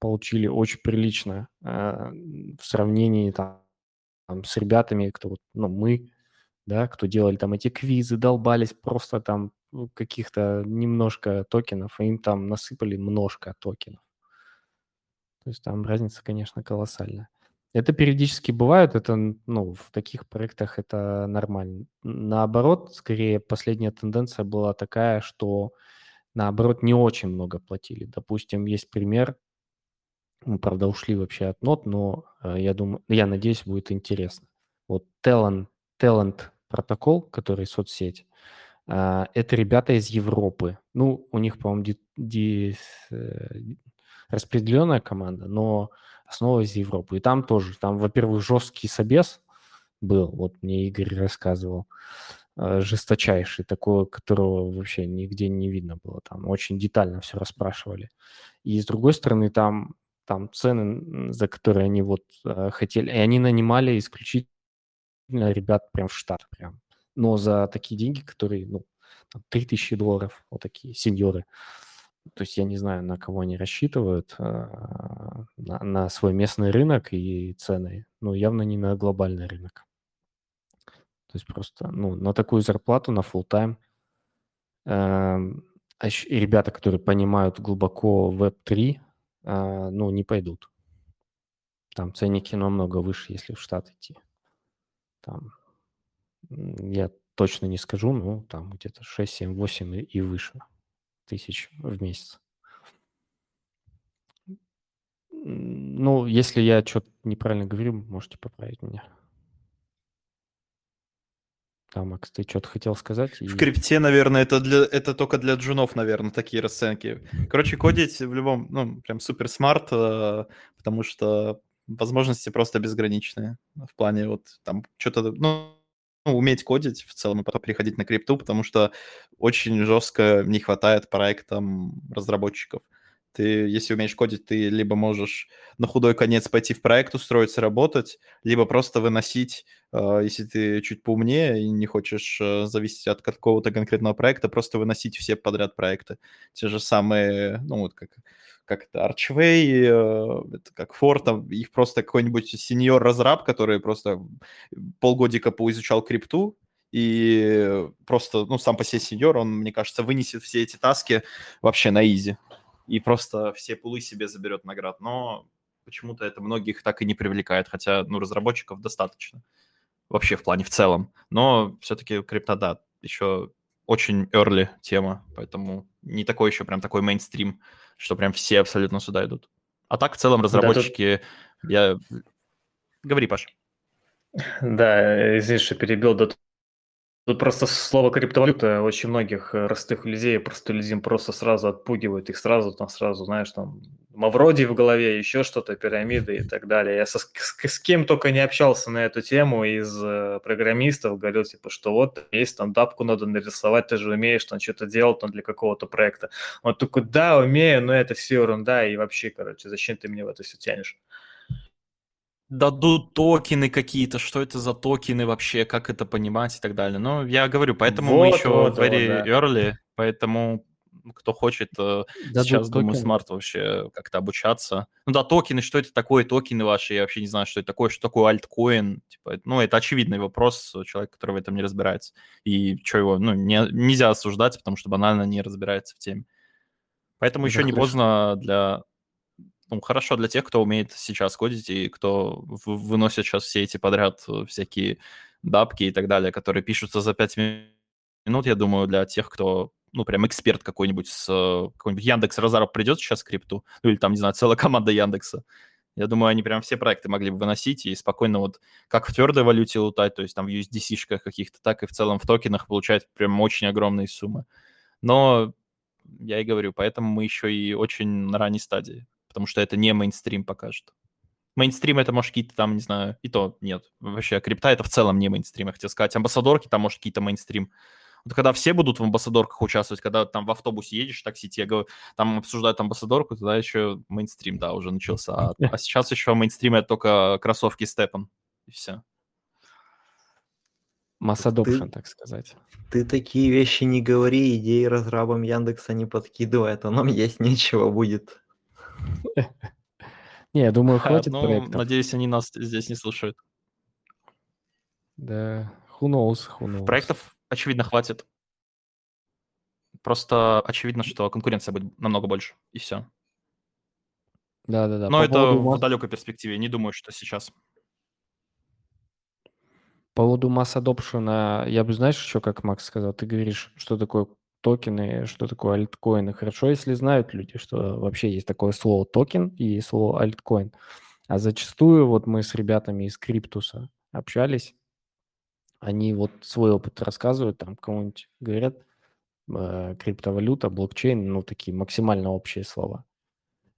получили очень прилично в сравнении там, с ребятами, кто ну, мы, да, кто делали там эти квизы, долбались просто там каких-то немножко токенов, и им там насыпали множко токенов. То есть там разница, конечно, колоссальная. Это периодически бывает, это, ну, в таких проектах это нормально. Наоборот, скорее, последняя тенденция была такая, что наоборот, не очень много платили. Допустим, есть пример, мы, правда, ушли вообще от нот, но э, я думаю, я надеюсь, будет интересно. Вот Talent, Talent протокол, который соцсеть, это ребята из Европы. Ну, у них, по-моему, ди, ди, э, распределенная команда, но основа из Европы. И там тоже, там, во-первых, жесткий собес был, вот мне Игорь рассказывал, э, жесточайший, такой, которого вообще нигде не видно было. Там очень детально все расспрашивали. И с другой стороны, там там цены, за которые они вот э, хотели, и они нанимали исключительно ребят прям в штат прям. Но за такие деньги, которые, ну, 3000 долларов, вот такие сеньоры. То есть я не знаю, на кого они рассчитывают, э, на, на свой местный рынок и цены, но явно не на глобальный рынок. То есть просто, ну, на такую зарплату, на full time э, и ребята, которые понимают глубоко Web3, а, ну, не пойдут. Там ценники намного выше, если в штат идти. Там, я точно не скажу, но там где-то 6, 7, 8 и, выше тысяч в месяц. Ну, если я что-то неправильно говорю, можете поправить меня. Да, Макс, ты что-то хотел сказать? И... В крипте, наверное, это, для, это только для джунов, наверное, такие расценки. Короче, кодить в любом, ну, прям супер smart, э, потому что возможности просто безграничные. В плане вот там что-то, ну, уметь кодить в целом и потом переходить на крипту, потому что очень жестко не хватает проектам разработчиков. Ты, если умеешь кодить, ты либо можешь на худой конец пойти в проект, устроиться, работать, либо просто выносить, э, если ты чуть поумнее и не хочешь э, зависеть от какого-то конкретного проекта, просто выносить все подряд проекты. Те же самые, ну вот как, как это, Archway, э, это как Ford, их просто какой-нибудь сеньор-разраб, который просто полгодика поизучал крипту, и просто, ну, сам по себе сеньор, он, мне кажется, вынесет все эти таски вообще на изи и просто все пулы себе заберет наград. Но почему-то это многих так и не привлекает, хотя, ну, разработчиков достаточно. Вообще в плане в целом. Но все-таки крипта, да, еще очень early тема, поэтому не такой еще прям такой мейнстрим, что прям все абсолютно сюда идут. А так в целом разработчики, да, тут... я... Говори, Паш. Да, извини, что перебил. Да, Тут просто слово криптовалюта очень многих э, простых людей, простолюдин просто сразу отпугивает их сразу, там сразу, знаешь, там Мавроди в голове, еще что-то, пирамиды и так далее. Я со, с, с кем только не общался на эту тему из э, программистов, говорил, типа, что вот есть там дапку надо нарисовать, ты же умеешь там что-то делать там для какого-то проекта. Он такой, да, умею, но это все ерунда, и вообще, короче, зачем ты мне в это все тянешь? дадут токены какие-то, что это за токены вообще, как это понимать и так далее. Но я говорю, поэтому вот, мы еще вот, very вот, да. early, поэтому кто хочет э, дадут сейчас, думаю, smart вообще как-то обучаться. Ну да, токены, что это такое, токены ваши, я вообще не знаю, что это такое, что такое альткоин. Типа, ну, это очевидный вопрос человека, который в этом не разбирается. И что его, ну, не, нельзя осуждать, потому что банально не разбирается в теме. Поэтому это еще хорошо. не поздно для ну, хорошо для тех, кто умеет сейчас кодить и кто выносит сейчас все эти подряд э, всякие дапки и так далее, которые пишутся за 5 минут, я думаю, для тех, кто, ну, прям эксперт какой-нибудь с э, какой-нибудь Яндекс Разараб придет сейчас к крипту, ну, или там, не знаю, целая команда Яндекса. Я думаю, они прям все проекты могли бы выносить и спокойно вот как в твердой валюте лутать, то есть там в USDC-шках каких-то, так и в целом в токенах получать прям очень огромные суммы. Но я и говорю, поэтому мы еще и очень на ранней стадии потому что это не мейнстрим пока что. Мейнстрим это, может, какие-то там, не знаю, и то нет. Вообще, крипта это в целом не мейнстрим, я хотел сказать. Амбассадорки там, может, какие-то мейнстрим. Вот когда все будут в амбассадорках участвовать, когда там в автобусе едешь, в такси, тебе там обсуждают амбассадорку, тогда еще мейнстрим, да, уже начался. А, [laughs] а сейчас еще мейнстрим это только кроссовки Степан, и все. Масс adoption, так сказать. Ты такие вещи не говори, идеи разрабам Яндекса не подкидывай, а нам есть нечего будет. [laughs] Не, я думаю, хватит ну, проектов. Надеюсь, они нас здесь не слушают. Да, who knows, who knows. Проектов, очевидно, хватит. Просто очевидно, что конкуренция будет намного больше, и все. Да-да-да. Но По это поводу... в далекой перспективе, не думаю, что сейчас. По поводу масс adoption, я бы, знаешь, еще как Макс сказал, ты говоришь, что такое токены, что такое альткоины. Хорошо, если знают люди, что вообще есть такое слово токен и слово альткоин. А зачастую вот мы с ребятами из Криптуса общались, они вот свой опыт рассказывают, там кому-нибудь говорят, э, криптовалюта, блокчейн, ну, такие максимально общие слова.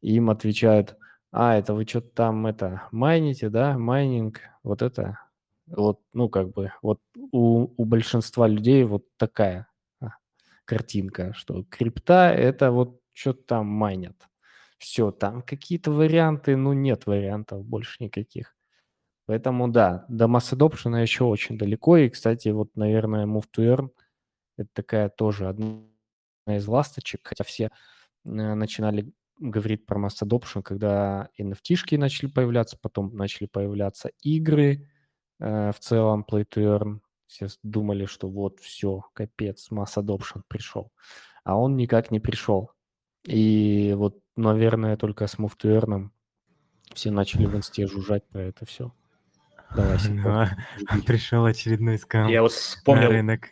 Им отвечают, а, это вы что-то там, это, майните, да, майнинг, вот это, вот, ну, как бы, вот у, у большинства людей вот такая а, картинка, что крипта – это вот что-то там майнят. Все, там какие-то варианты, ну, нет вариантов больше никаких. Поэтому, да, до масс adoption еще очень далеко. И, кстати, вот, наверное, Move to Earn – это такая тоже одна из ласточек, хотя все э, начинали говорить про масс adoption, когда NFT-шки начали появляться, потом начали появляться игры, э, в целом Play to Earn. Все думали, что вот все, капец, масс adoption пришел. А он никак не пришел. И вот, наверное, только с Move to Earn все начали в инсте жужжать про это все. Давай, [laughs] ну, Пришел очередной скам Я вот вспомнил... на рынок.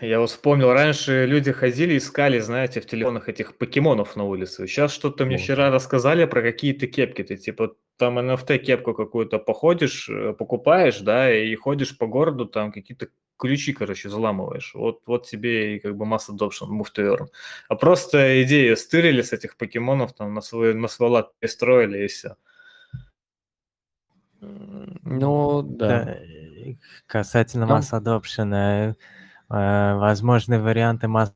Я вот вспомнил, раньше люди ходили, искали, знаете, в телефонах этих покемонов на улице. Сейчас что-то мне вчера рассказали про какие-то кепки. Ты типа там NFT кепку какую-то походишь, э, покупаешь, да, и ходишь по городу, там какие-то ключи, короче, взламываешь. Вот, вот тебе и как бы масса adoption, move to earn. А просто идею стырили с этих покемонов, там на свой, на свой лад перестроили и все. Ну, да. да. Касательно Нам... масс adoption, э, э, возможные варианты масс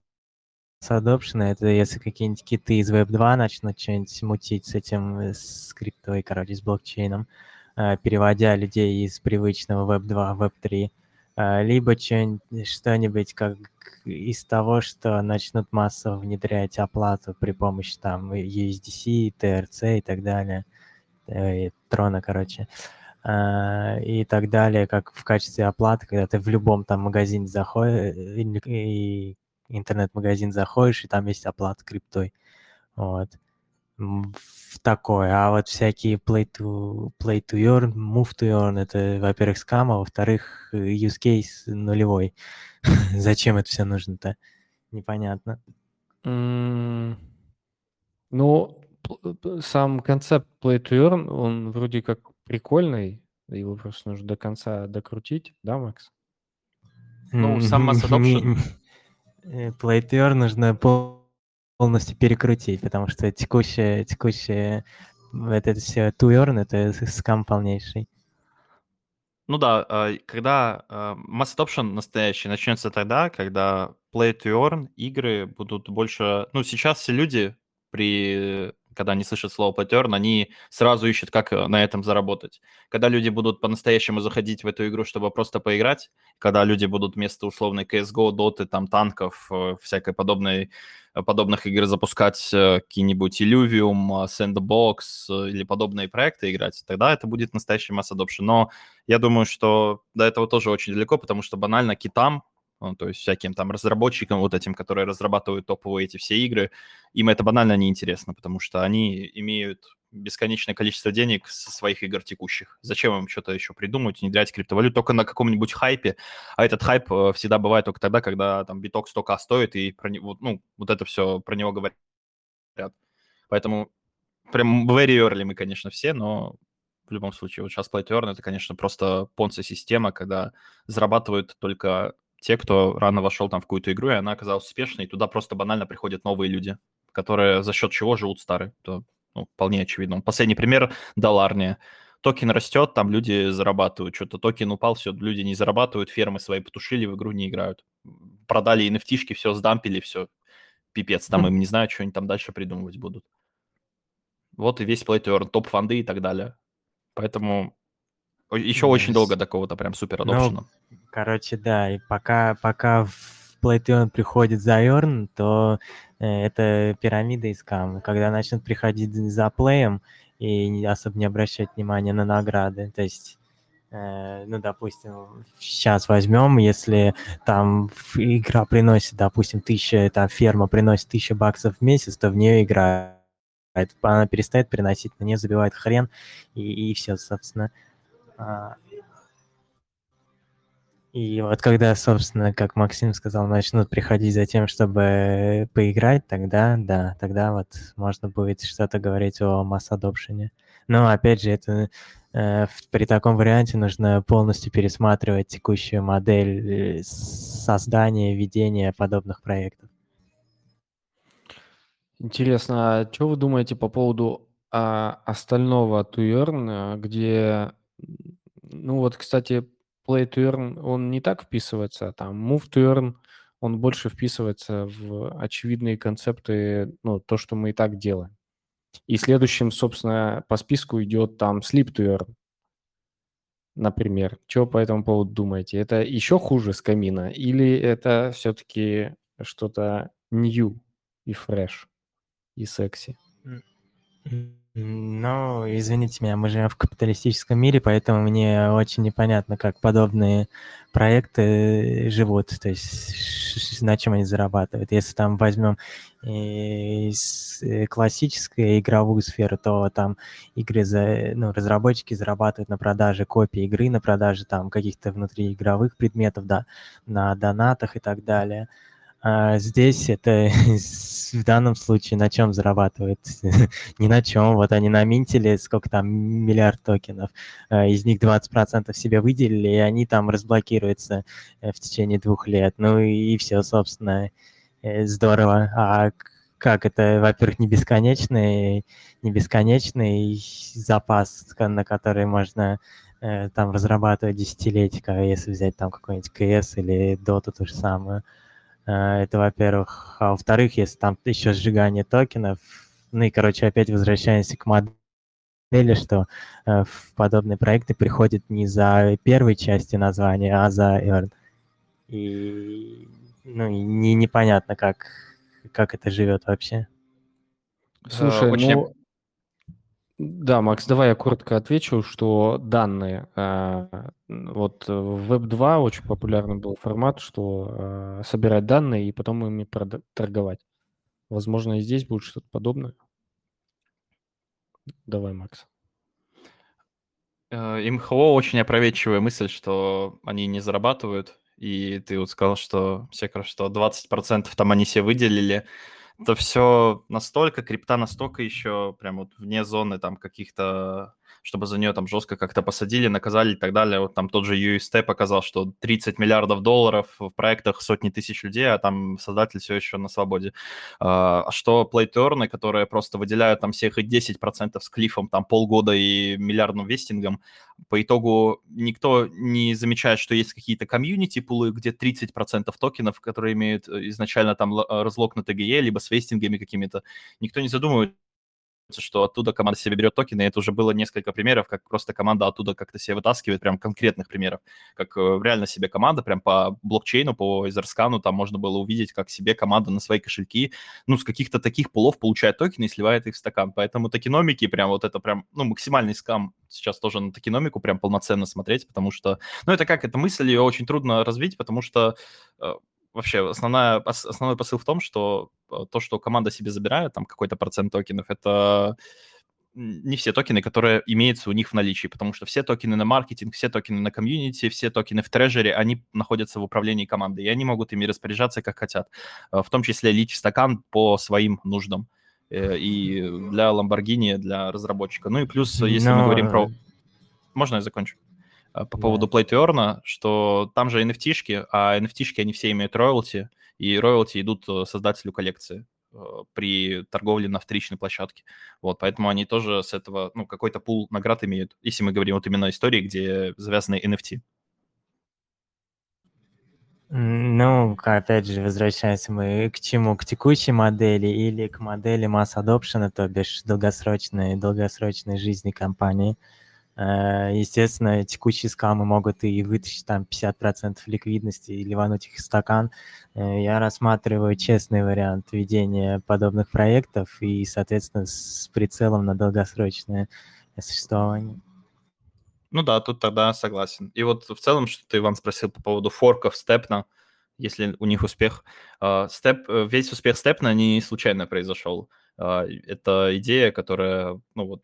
adoption, это если какие-нибудь киты из Web 2 начнут что-нибудь мутить с этим, э, с криптой, короче, с блокчейном, переводя людей из привычного Web 2 в Web 3, э, либо что-нибудь как из того, что начнут массово внедрять оплату при помощи там USDC, TRC и так далее – э, трона, короче, э, и так далее, как в качестве оплаты, когда ты в любом там магазине заходишь, и интернет-магазин заходишь, и там есть оплата криптой. Вот. В такое. А вот всякие play to, play to earn, move to earn, это, во-первых, скам, а во-вторых, use case нулевой. [laughs] Зачем это все нужно-то? Непонятно. Ну, сам концепт Play to Earn, он вроде как прикольный, его просто нужно до конца докрутить, да, Макс? Ну, сам Mass [laughs] Adoption. Э, Play to Earn нужно полностью перекрутить, потому что текущее, текущее, это все to earn, это скам полнейший. Ну да, а, когда а, Mass Adoption настоящий начнется тогда, когда Play to Earn игры будут больше... Ну, сейчас все люди при когда они слышат слово паттерн, они сразу ищут, как э, на этом заработать. Когда люди будут по-настоящему заходить в эту игру, чтобы просто поиграть, когда люди будут вместо условной CSGO, доты, там, танков, э, всякой подобной, э, подобных игр запускать какие-нибудь Illuvium, Sandbox или подобные проекты играть, тогда это будет настоящий масс adoption. Но я думаю, что до этого тоже очень далеко, потому что банально китам ну, то есть всяким там разработчикам вот этим, которые разрабатывают топовые эти все игры, им это банально неинтересно, потому что они имеют бесконечное количество денег со своих игр текущих. Зачем им что-то еще придумать, внедрять криптовалюту только на каком-нибудь хайпе? А этот хайп э, всегда бывает только тогда, когда там биток столько стоит, и про него, ну, вот это все про него говорят. Поэтому прям very early мы, конечно, все, но в любом случае, вот сейчас Play это, конечно, просто понца-система, когда зарабатывают только те, кто рано вошел там в какую-то игру, и она оказалась успешной, и туда просто банально приходят новые люди, которые за счет чего живут старые. Это ну, вполне очевидно. Последний пример – Доларния. Токен растет, там люди зарабатывают. Что-то токен упал, все, люди не зарабатывают, фермы свои потушили, в игру не играют. Продали NFT все сдампили, все. Пипец, там им не знаю, что они там дальше придумывать будут. Вот и весь play to earn, топ-фонды и так далее. Поэтому еще очень долго до какого-то прям супер adoption а. Ну, короче, да, и пока, пока в play to earn приходит за earn, то э, это пирамида и скам. Когда начнут приходить за play ем и особо не обращать внимания на награды, то есть э, ну, допустим, сейчас возьмем, если там игра приносит, допустим, тысяча, там ферма приносит тысяча баксов в месяц, то в нее играет. Она перестает приносить, на нее забивает хрен, и, и все, собственно. А, И вот когда, собственно, как Максим сказал, начнут приходить за тем, чтобы поиграть, тогда, да, тогда вот можно будет что-то говорить о масс-адопшене. Но, опять же, это э, при таком варианте нужно полностью пересматривать текущую модель э, создания, ведения подобных проектов. Интересно, а что вы думаете по поводу а, остального Туерн, где, ну вот, кстати, play to он не так вписывается, а там move to он больше вписывается в очевидные концепты, ну, то, что мы и так делаем. И следующим, собственно, по списку идет там sleep to например. Что по этому поводу думаете? Это еще хуже с камина или это все-таки что-то new и fresh и секси? Ну, извините меня, мы живем в капиталистическом мире, поэтому мне очень непонятно, как подобные проекты живут, то есть на чем они зарабатывают. Если там возьмем э, э, классическую игровую сферу, то там игры за, ну, разработчики зарабатывают на продаже копий игры, на продаже там каких-то внутриигровых предметов, да, на донатах и так далее. А здесь это [laughs] в данном случае на чем зарабатывает? [laughs] Ни на чем. Вот они наминтили сколько там, миллиард токенов. А из них 20% себе выделили, и они там разблокируются э, в течение двух лет. Ну и все, собственно. Э, здорово. А как это, во-первых, не бесконечный, не бесконечный запас, на который можно э, там разрабатывать десятилетия, если взять там какой-нибудь КС или Доту то же самое. А, это, во-первых. А во-вторых, если там еще сжигание токенов, ну и, короче, опять возвращаемся к модели, что э, в подобные проекты приходят не за первой части названия, а за earn. И ну, и не, непонятно, как, как это живет вообще. Слушай, uh, очень... ну, да, Макс, давай я коротко отвечу, что данные, э, вот в Web2 очень популярный был формат, что э, собирать данные и потом ими торговать. Возможно, и здесь будет что-то подобное. Давай, Макс. Э, МХО очень опроветчивая мысль, что они не зарабатывают. И ты вот сказал, что все, что 20% там они себе выделили это все настолько, крипта настолько еще прям вот вне зоны там каких-то чтобы за нее там жестко как-то посадили, наказали и так далее. Вот там тот же UST показал, что 30 миллиардов долларов в проектах сотни тысяч людей, а там создатель все еще на свободе. А, а что плейтерны, которые просто выделяют там всех и 10% с клифом, там полгода и миллиардным вестингом, по итогу никто не замечает, что есть какие-то комьюнити пулы, где 30% токенов, которые имеют э, изначально там разлог на ТГЕ, либо с вестингами какими-то. Никто не задумывает что оттуда команда себе берет токены, и это уже было несколько примеров, как просто команда оттуда как-то себе вытаскивает, прям конкретных примеров, как э, реально себе команда, прям по блокчейну, по Изерскану, там можно было увидеть, как себе команда на свои кошельки, ну, с каких-то таких пулов получает токены и сливает их в стакан. Поэтому токеномики прям вот это прям, ну, максимальный скам сейчас тоже на токеномику прям полноценно смотреть, потому что, ну, это как, эта мысль, ее очень трудно развить, потому что э, вообще основная, основной посыл в том, что э, то, что команда себе забирает, там какой-то процент токенов, это не все токены, которые имеются у них в наличии, потому что все токены на маркетинг, все токены на комьюнити, все токены в трежере, они находятся в управлении командой, и они могут ими распоряжаться, как хотят, э, в том числе лить в стакан по своим нуждам э, и для Lamborghini, для разработчика. Ну и плюс, если Но... мы говорим про... Можно я закончу? Э, по поводу Play to Earn, что там же NFT-шки, а NFT-шки, они все имеют роялти, и роялти идут э, создателю коллекции э, при торговле на вторичной площадке. Вот, поэтому они тоже с этого, ну, какой-то пул наград имеют, если мы говорим вот именно истории, где завязаны NFT. Ну, опять же, возвращаемся мы к чему? К текущей модели или к модели масс adoption, то бишь долгосрочной, долгосрочной жизни компании. Э, естественно, текущие скамы могут и вытащить там 50% ликвидности и ливануть их в стакан. Э, я рассматриваю честный вариант ведения подобных проектов и, соответственно, с прицелом на долгосрочное существование. Ну да, тут тогда согласен. И вот в целом, что ты, Иван, спросил по поводу форков Степна, если у них успех. Степ, э, весь успех Степна не случайно произошел. Это идея, которая, ну вот,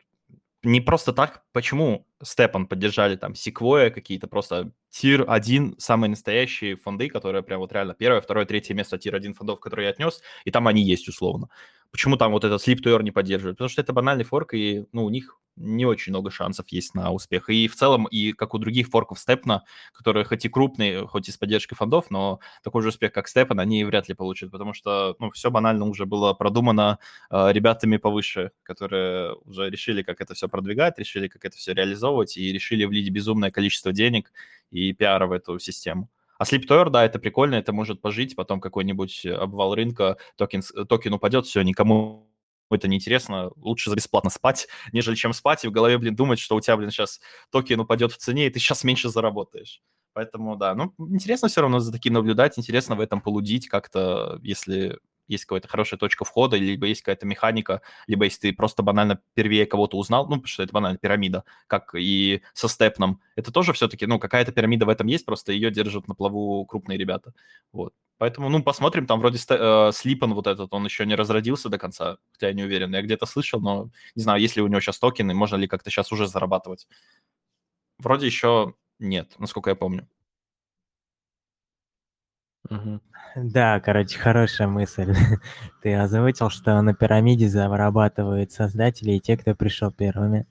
не просто так, почему Степан поддержали там Секвоя какие-то просто тир 1, самые настоящие фонды, которые прям вот реально первое, второе, третье место тир 1 фондов, которые я отнес, и там они есть условно. Почему там вот этот Sleep to Earn не поддерживают? Потому что это банальный форк, и ну, у них не очень много шансов есть на успех. И в целом, и как у других форков Степна, которые хоть и крупные, хоть и с поддержкой фондов, но такой же успех, как STEPN, они вряд ли получат, потому что ну, все банально уже было продумано э, ребятами повыше, которые уже решили, как это все продвигать, решили, как это все реализовывать, и решили влить безумное количество денег и пиара в эту систему. А Sleep да, это прикольно, это может пожить, потом какой-нибудь обвал рынка, токен, токен упадет, все, никому это неинтересно, лучше бесплатно спать, [laughs] нежели чем спать и в голове, блин, думать, что у тебя, блин, сейчас токен упадет в цене, и ты сейчас меньше заработаешь. Поэтому, да, ну, интересно все равно за таким наблюдать, интересно в этом полудить как-то, если есть какая-то хорошая точка входа, либо есть какая-то механика, либо если ты просто банально первее кого-то узнал, ну, потому что это банально пирамида, как и со степном, это тоже все-таки, ну, какая-то пирамида в этом есть, просто ее держат на плаву крупные ребята, вот. Поэтому, ну, посмотрим, там вроде э, Слипан вот этот, он еще не разродился до конца, хотя я не уверен. Я где-то слышал, но не знаю, есть ли у него сейчас токены, можно ли как-то сейчас уже зарабатывать. Вроде еще нет, насколько я помню. Угу. Да, короче, хорошая мысль. [laughs] Ты озвучил, что на пирамиде зарабатывают создатели и те, кто пришел первыми.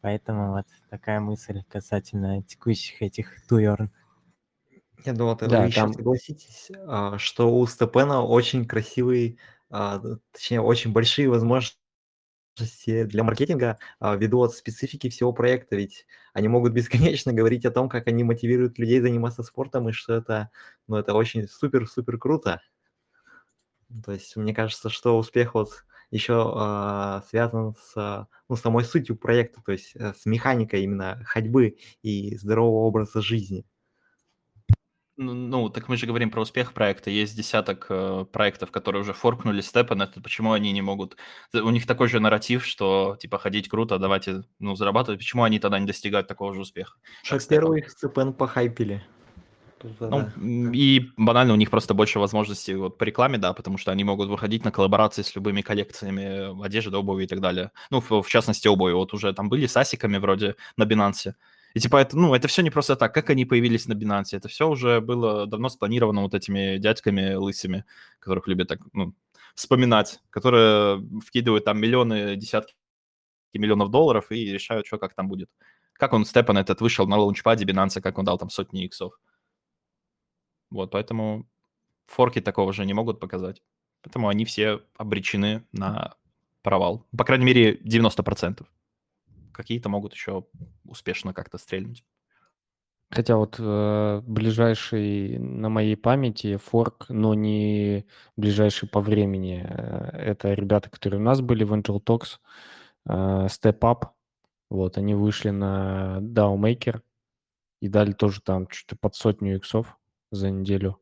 Поэтому вот такая мысль касательно текущих этих туерн. Я думал, ты да, еще там... согласитесь, а, что у Степена очень красивый, а, точнее, очень большие возможности для маркетинга а, ввиду от специфики всего проекта, ведь они могут [laughs] бесконечно говорить о том, как они мотивируют людей заниматься спортом, и что это, ну, это очень супер-супер круто. То есть мне кажется, что успех вот еще э, связан с ну, самой сутью проекта, то есть э, с механикой именно ходьбы и здорового образа жизни. Ну, ну, так мы же говорим про успех проекта. Есть десяток э, проектов, которые уже форкнули Степан. Это почему они не могут... У них такой же нарратив, что, типа, ходить круто, давайте, ну, зарабатывать. Почему они тогда не достигают такого же успеха? Что первый их Степан похайпили. Ну, и банально у них просто больше возможностей вот по рекламе, да, потому что они могут выходить на коллаборации с любыми коллекциями одежды, обуви и так далее. Ну, в, в частности, обуви. Вот уже там были с асиками вроде на Binance. И типа это, ну, это все не просто так, как они появились на Binance, это все уже было давно спланировано вот этими дядьками лысыми, которых любят так, ну, вспоминать, которые вкидывают там миллионы, десятки миллионов долларов и решают, что как там будет. Как он, Степан этот, вышел на лаунчпаде Binance, как он дал там сотни иксов. Вот, поэтому форки такого же не могут показать. Поэтому они все обречены на провал. По крайней мере, 90% какие-то могут еще успешно как-то стрельнуть. Хотя вот э, ближайший на моей памяти форк, но не ближайший по времени. Э, это ребята, которые у нас были в Angel Talks, э, Step Up. Вот, они вышли на DAO и дали тоже там что-то под сотню иксов за неделю.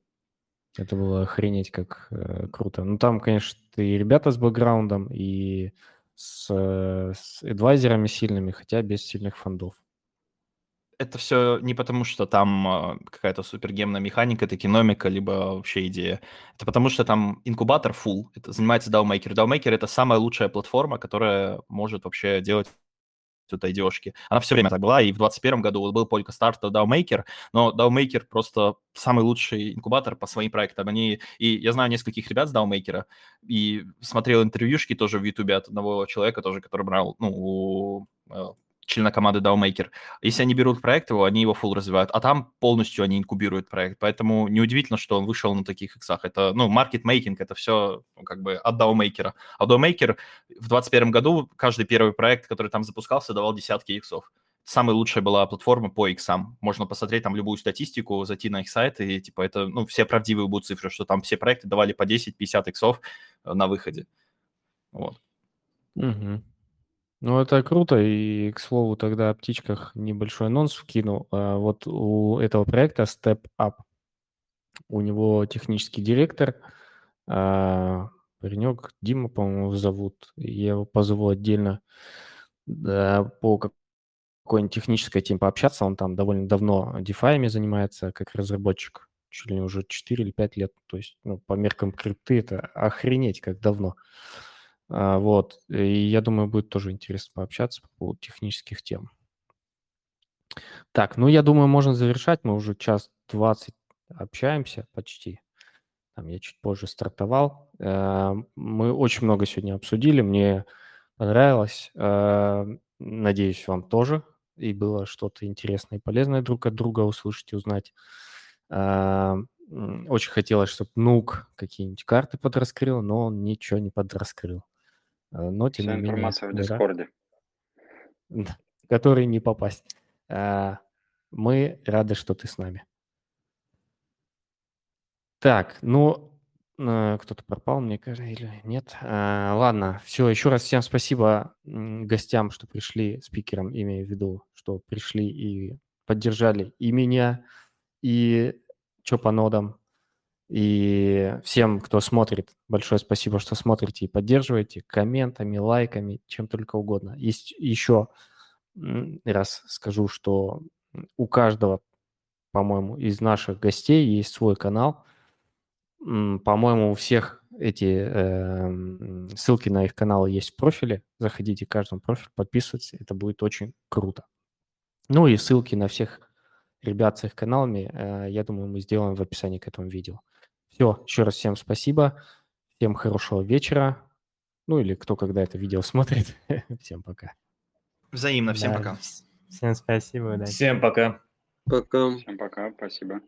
Это было охренеть как э, круто. Ну, там, конечно, и ребята с бэкграундом, и с, э, с адвайзерами сильными, хотя без сильных фондов. Это все не потому, что там а, какая-то супергемная механика, токеномика, либо вообще идея. Это потому, что там инкубатор full. Это занимается DAOMaker. DAOMaker — это самая лучшая платформа, которая может вообще делать вот IDO-шки. Она все время так была, и в 2021 году был только старт DAOMaker, но DAOMaker просто самый лучший инкубатор по своим проектам. Они, и я знаю нескольких ребят с DAOMaker, и смотрел интервьюшки тоже в YouTube от одного человека тоже, который брал, ну, у э, члена команды DAOMaker. Если они берут проект его, они его full развивают, а там полностью они инкубируют проект. Поэтому неудивительно, что он вышел на таких иксах. Это, ну, маркетмейкинг, это все ну, как бы от DAOMaker. А DAOMaker в 2021 году каждый первый проект, который там запускался, давал десятки иксов. Самая лучшая была платформа по иксам. Можно посмотреть там любую статистику, зайти на их сайт, и типа это, ну, все правдивые будут цифры, что там все проекты давали по 10-50 иксов э, на выходе. Вот. Угу. Ну, это круто. И, к слову, тогда о птичках небольшой анонс вкину. А, вот у этого проекта Step Up, у него технический директор, а, паренек Дима, по-моему, зовут. Я его позову отдельно по какой-нибудь технической теме пообщаться. Он там довольно давно DeFi занимается как разработчик. Чуть ли уже 4 или 5 лет. То есть, ну, по меркам крипты это охренеть как давно. Вот. И я думаю, будет тоже интересно пообщаться по поводу технических тем. Так, ну я думаю, можно завершать. Мы уже час двадцать общаемся почти. Там я чуть позже стартовал. Э, мы очень много сегодня обсудили. Мне понравилось. Э, надеюсь, вам тоже. И было что-то интересное и полезное друг от друга услышать и узнать. Э, очень хотелось, чтобы Нук какие-нибудь карты подраскрыл, но он ничего не подраскрыл. Но, тем Вся не менее, информация в [laughs] да, Дискорде. который не попасть. Мы рады, что ты с нами. Так, ну, э, кто-то пропал, мне кажется, или нет. А, ладно, все, еще раз всем спасибо гостям, что пришли, спикерам, имею в виду, что пришли и поддержали и меня, и Чопанодом, и всем, кто смотрит, большое спасибо, что смотрите и поддерживаете комментами, лайками, чем только угодно. Есть еще раз скажу, что у каждого, по-моему, из наших гостей есть свой канал – по-моему, у всех эти э, ссылки на их каналы есть в профиле. Заходите в каждом профиль, подписывайтесь, это будет очень круто. Ну и ссылки на всех ребят с их каналами, э, я думаю, мы сделаем в описании к этому видео. Все, еще раз всем спасибо, всем хорошего вечера, ну или кто когда это видео [laughs] смотрит. всем пока. Взаимно, всем Да. пока. Всем спасибо, удачи. Всем пока. Пока. Всем пока, спасибо.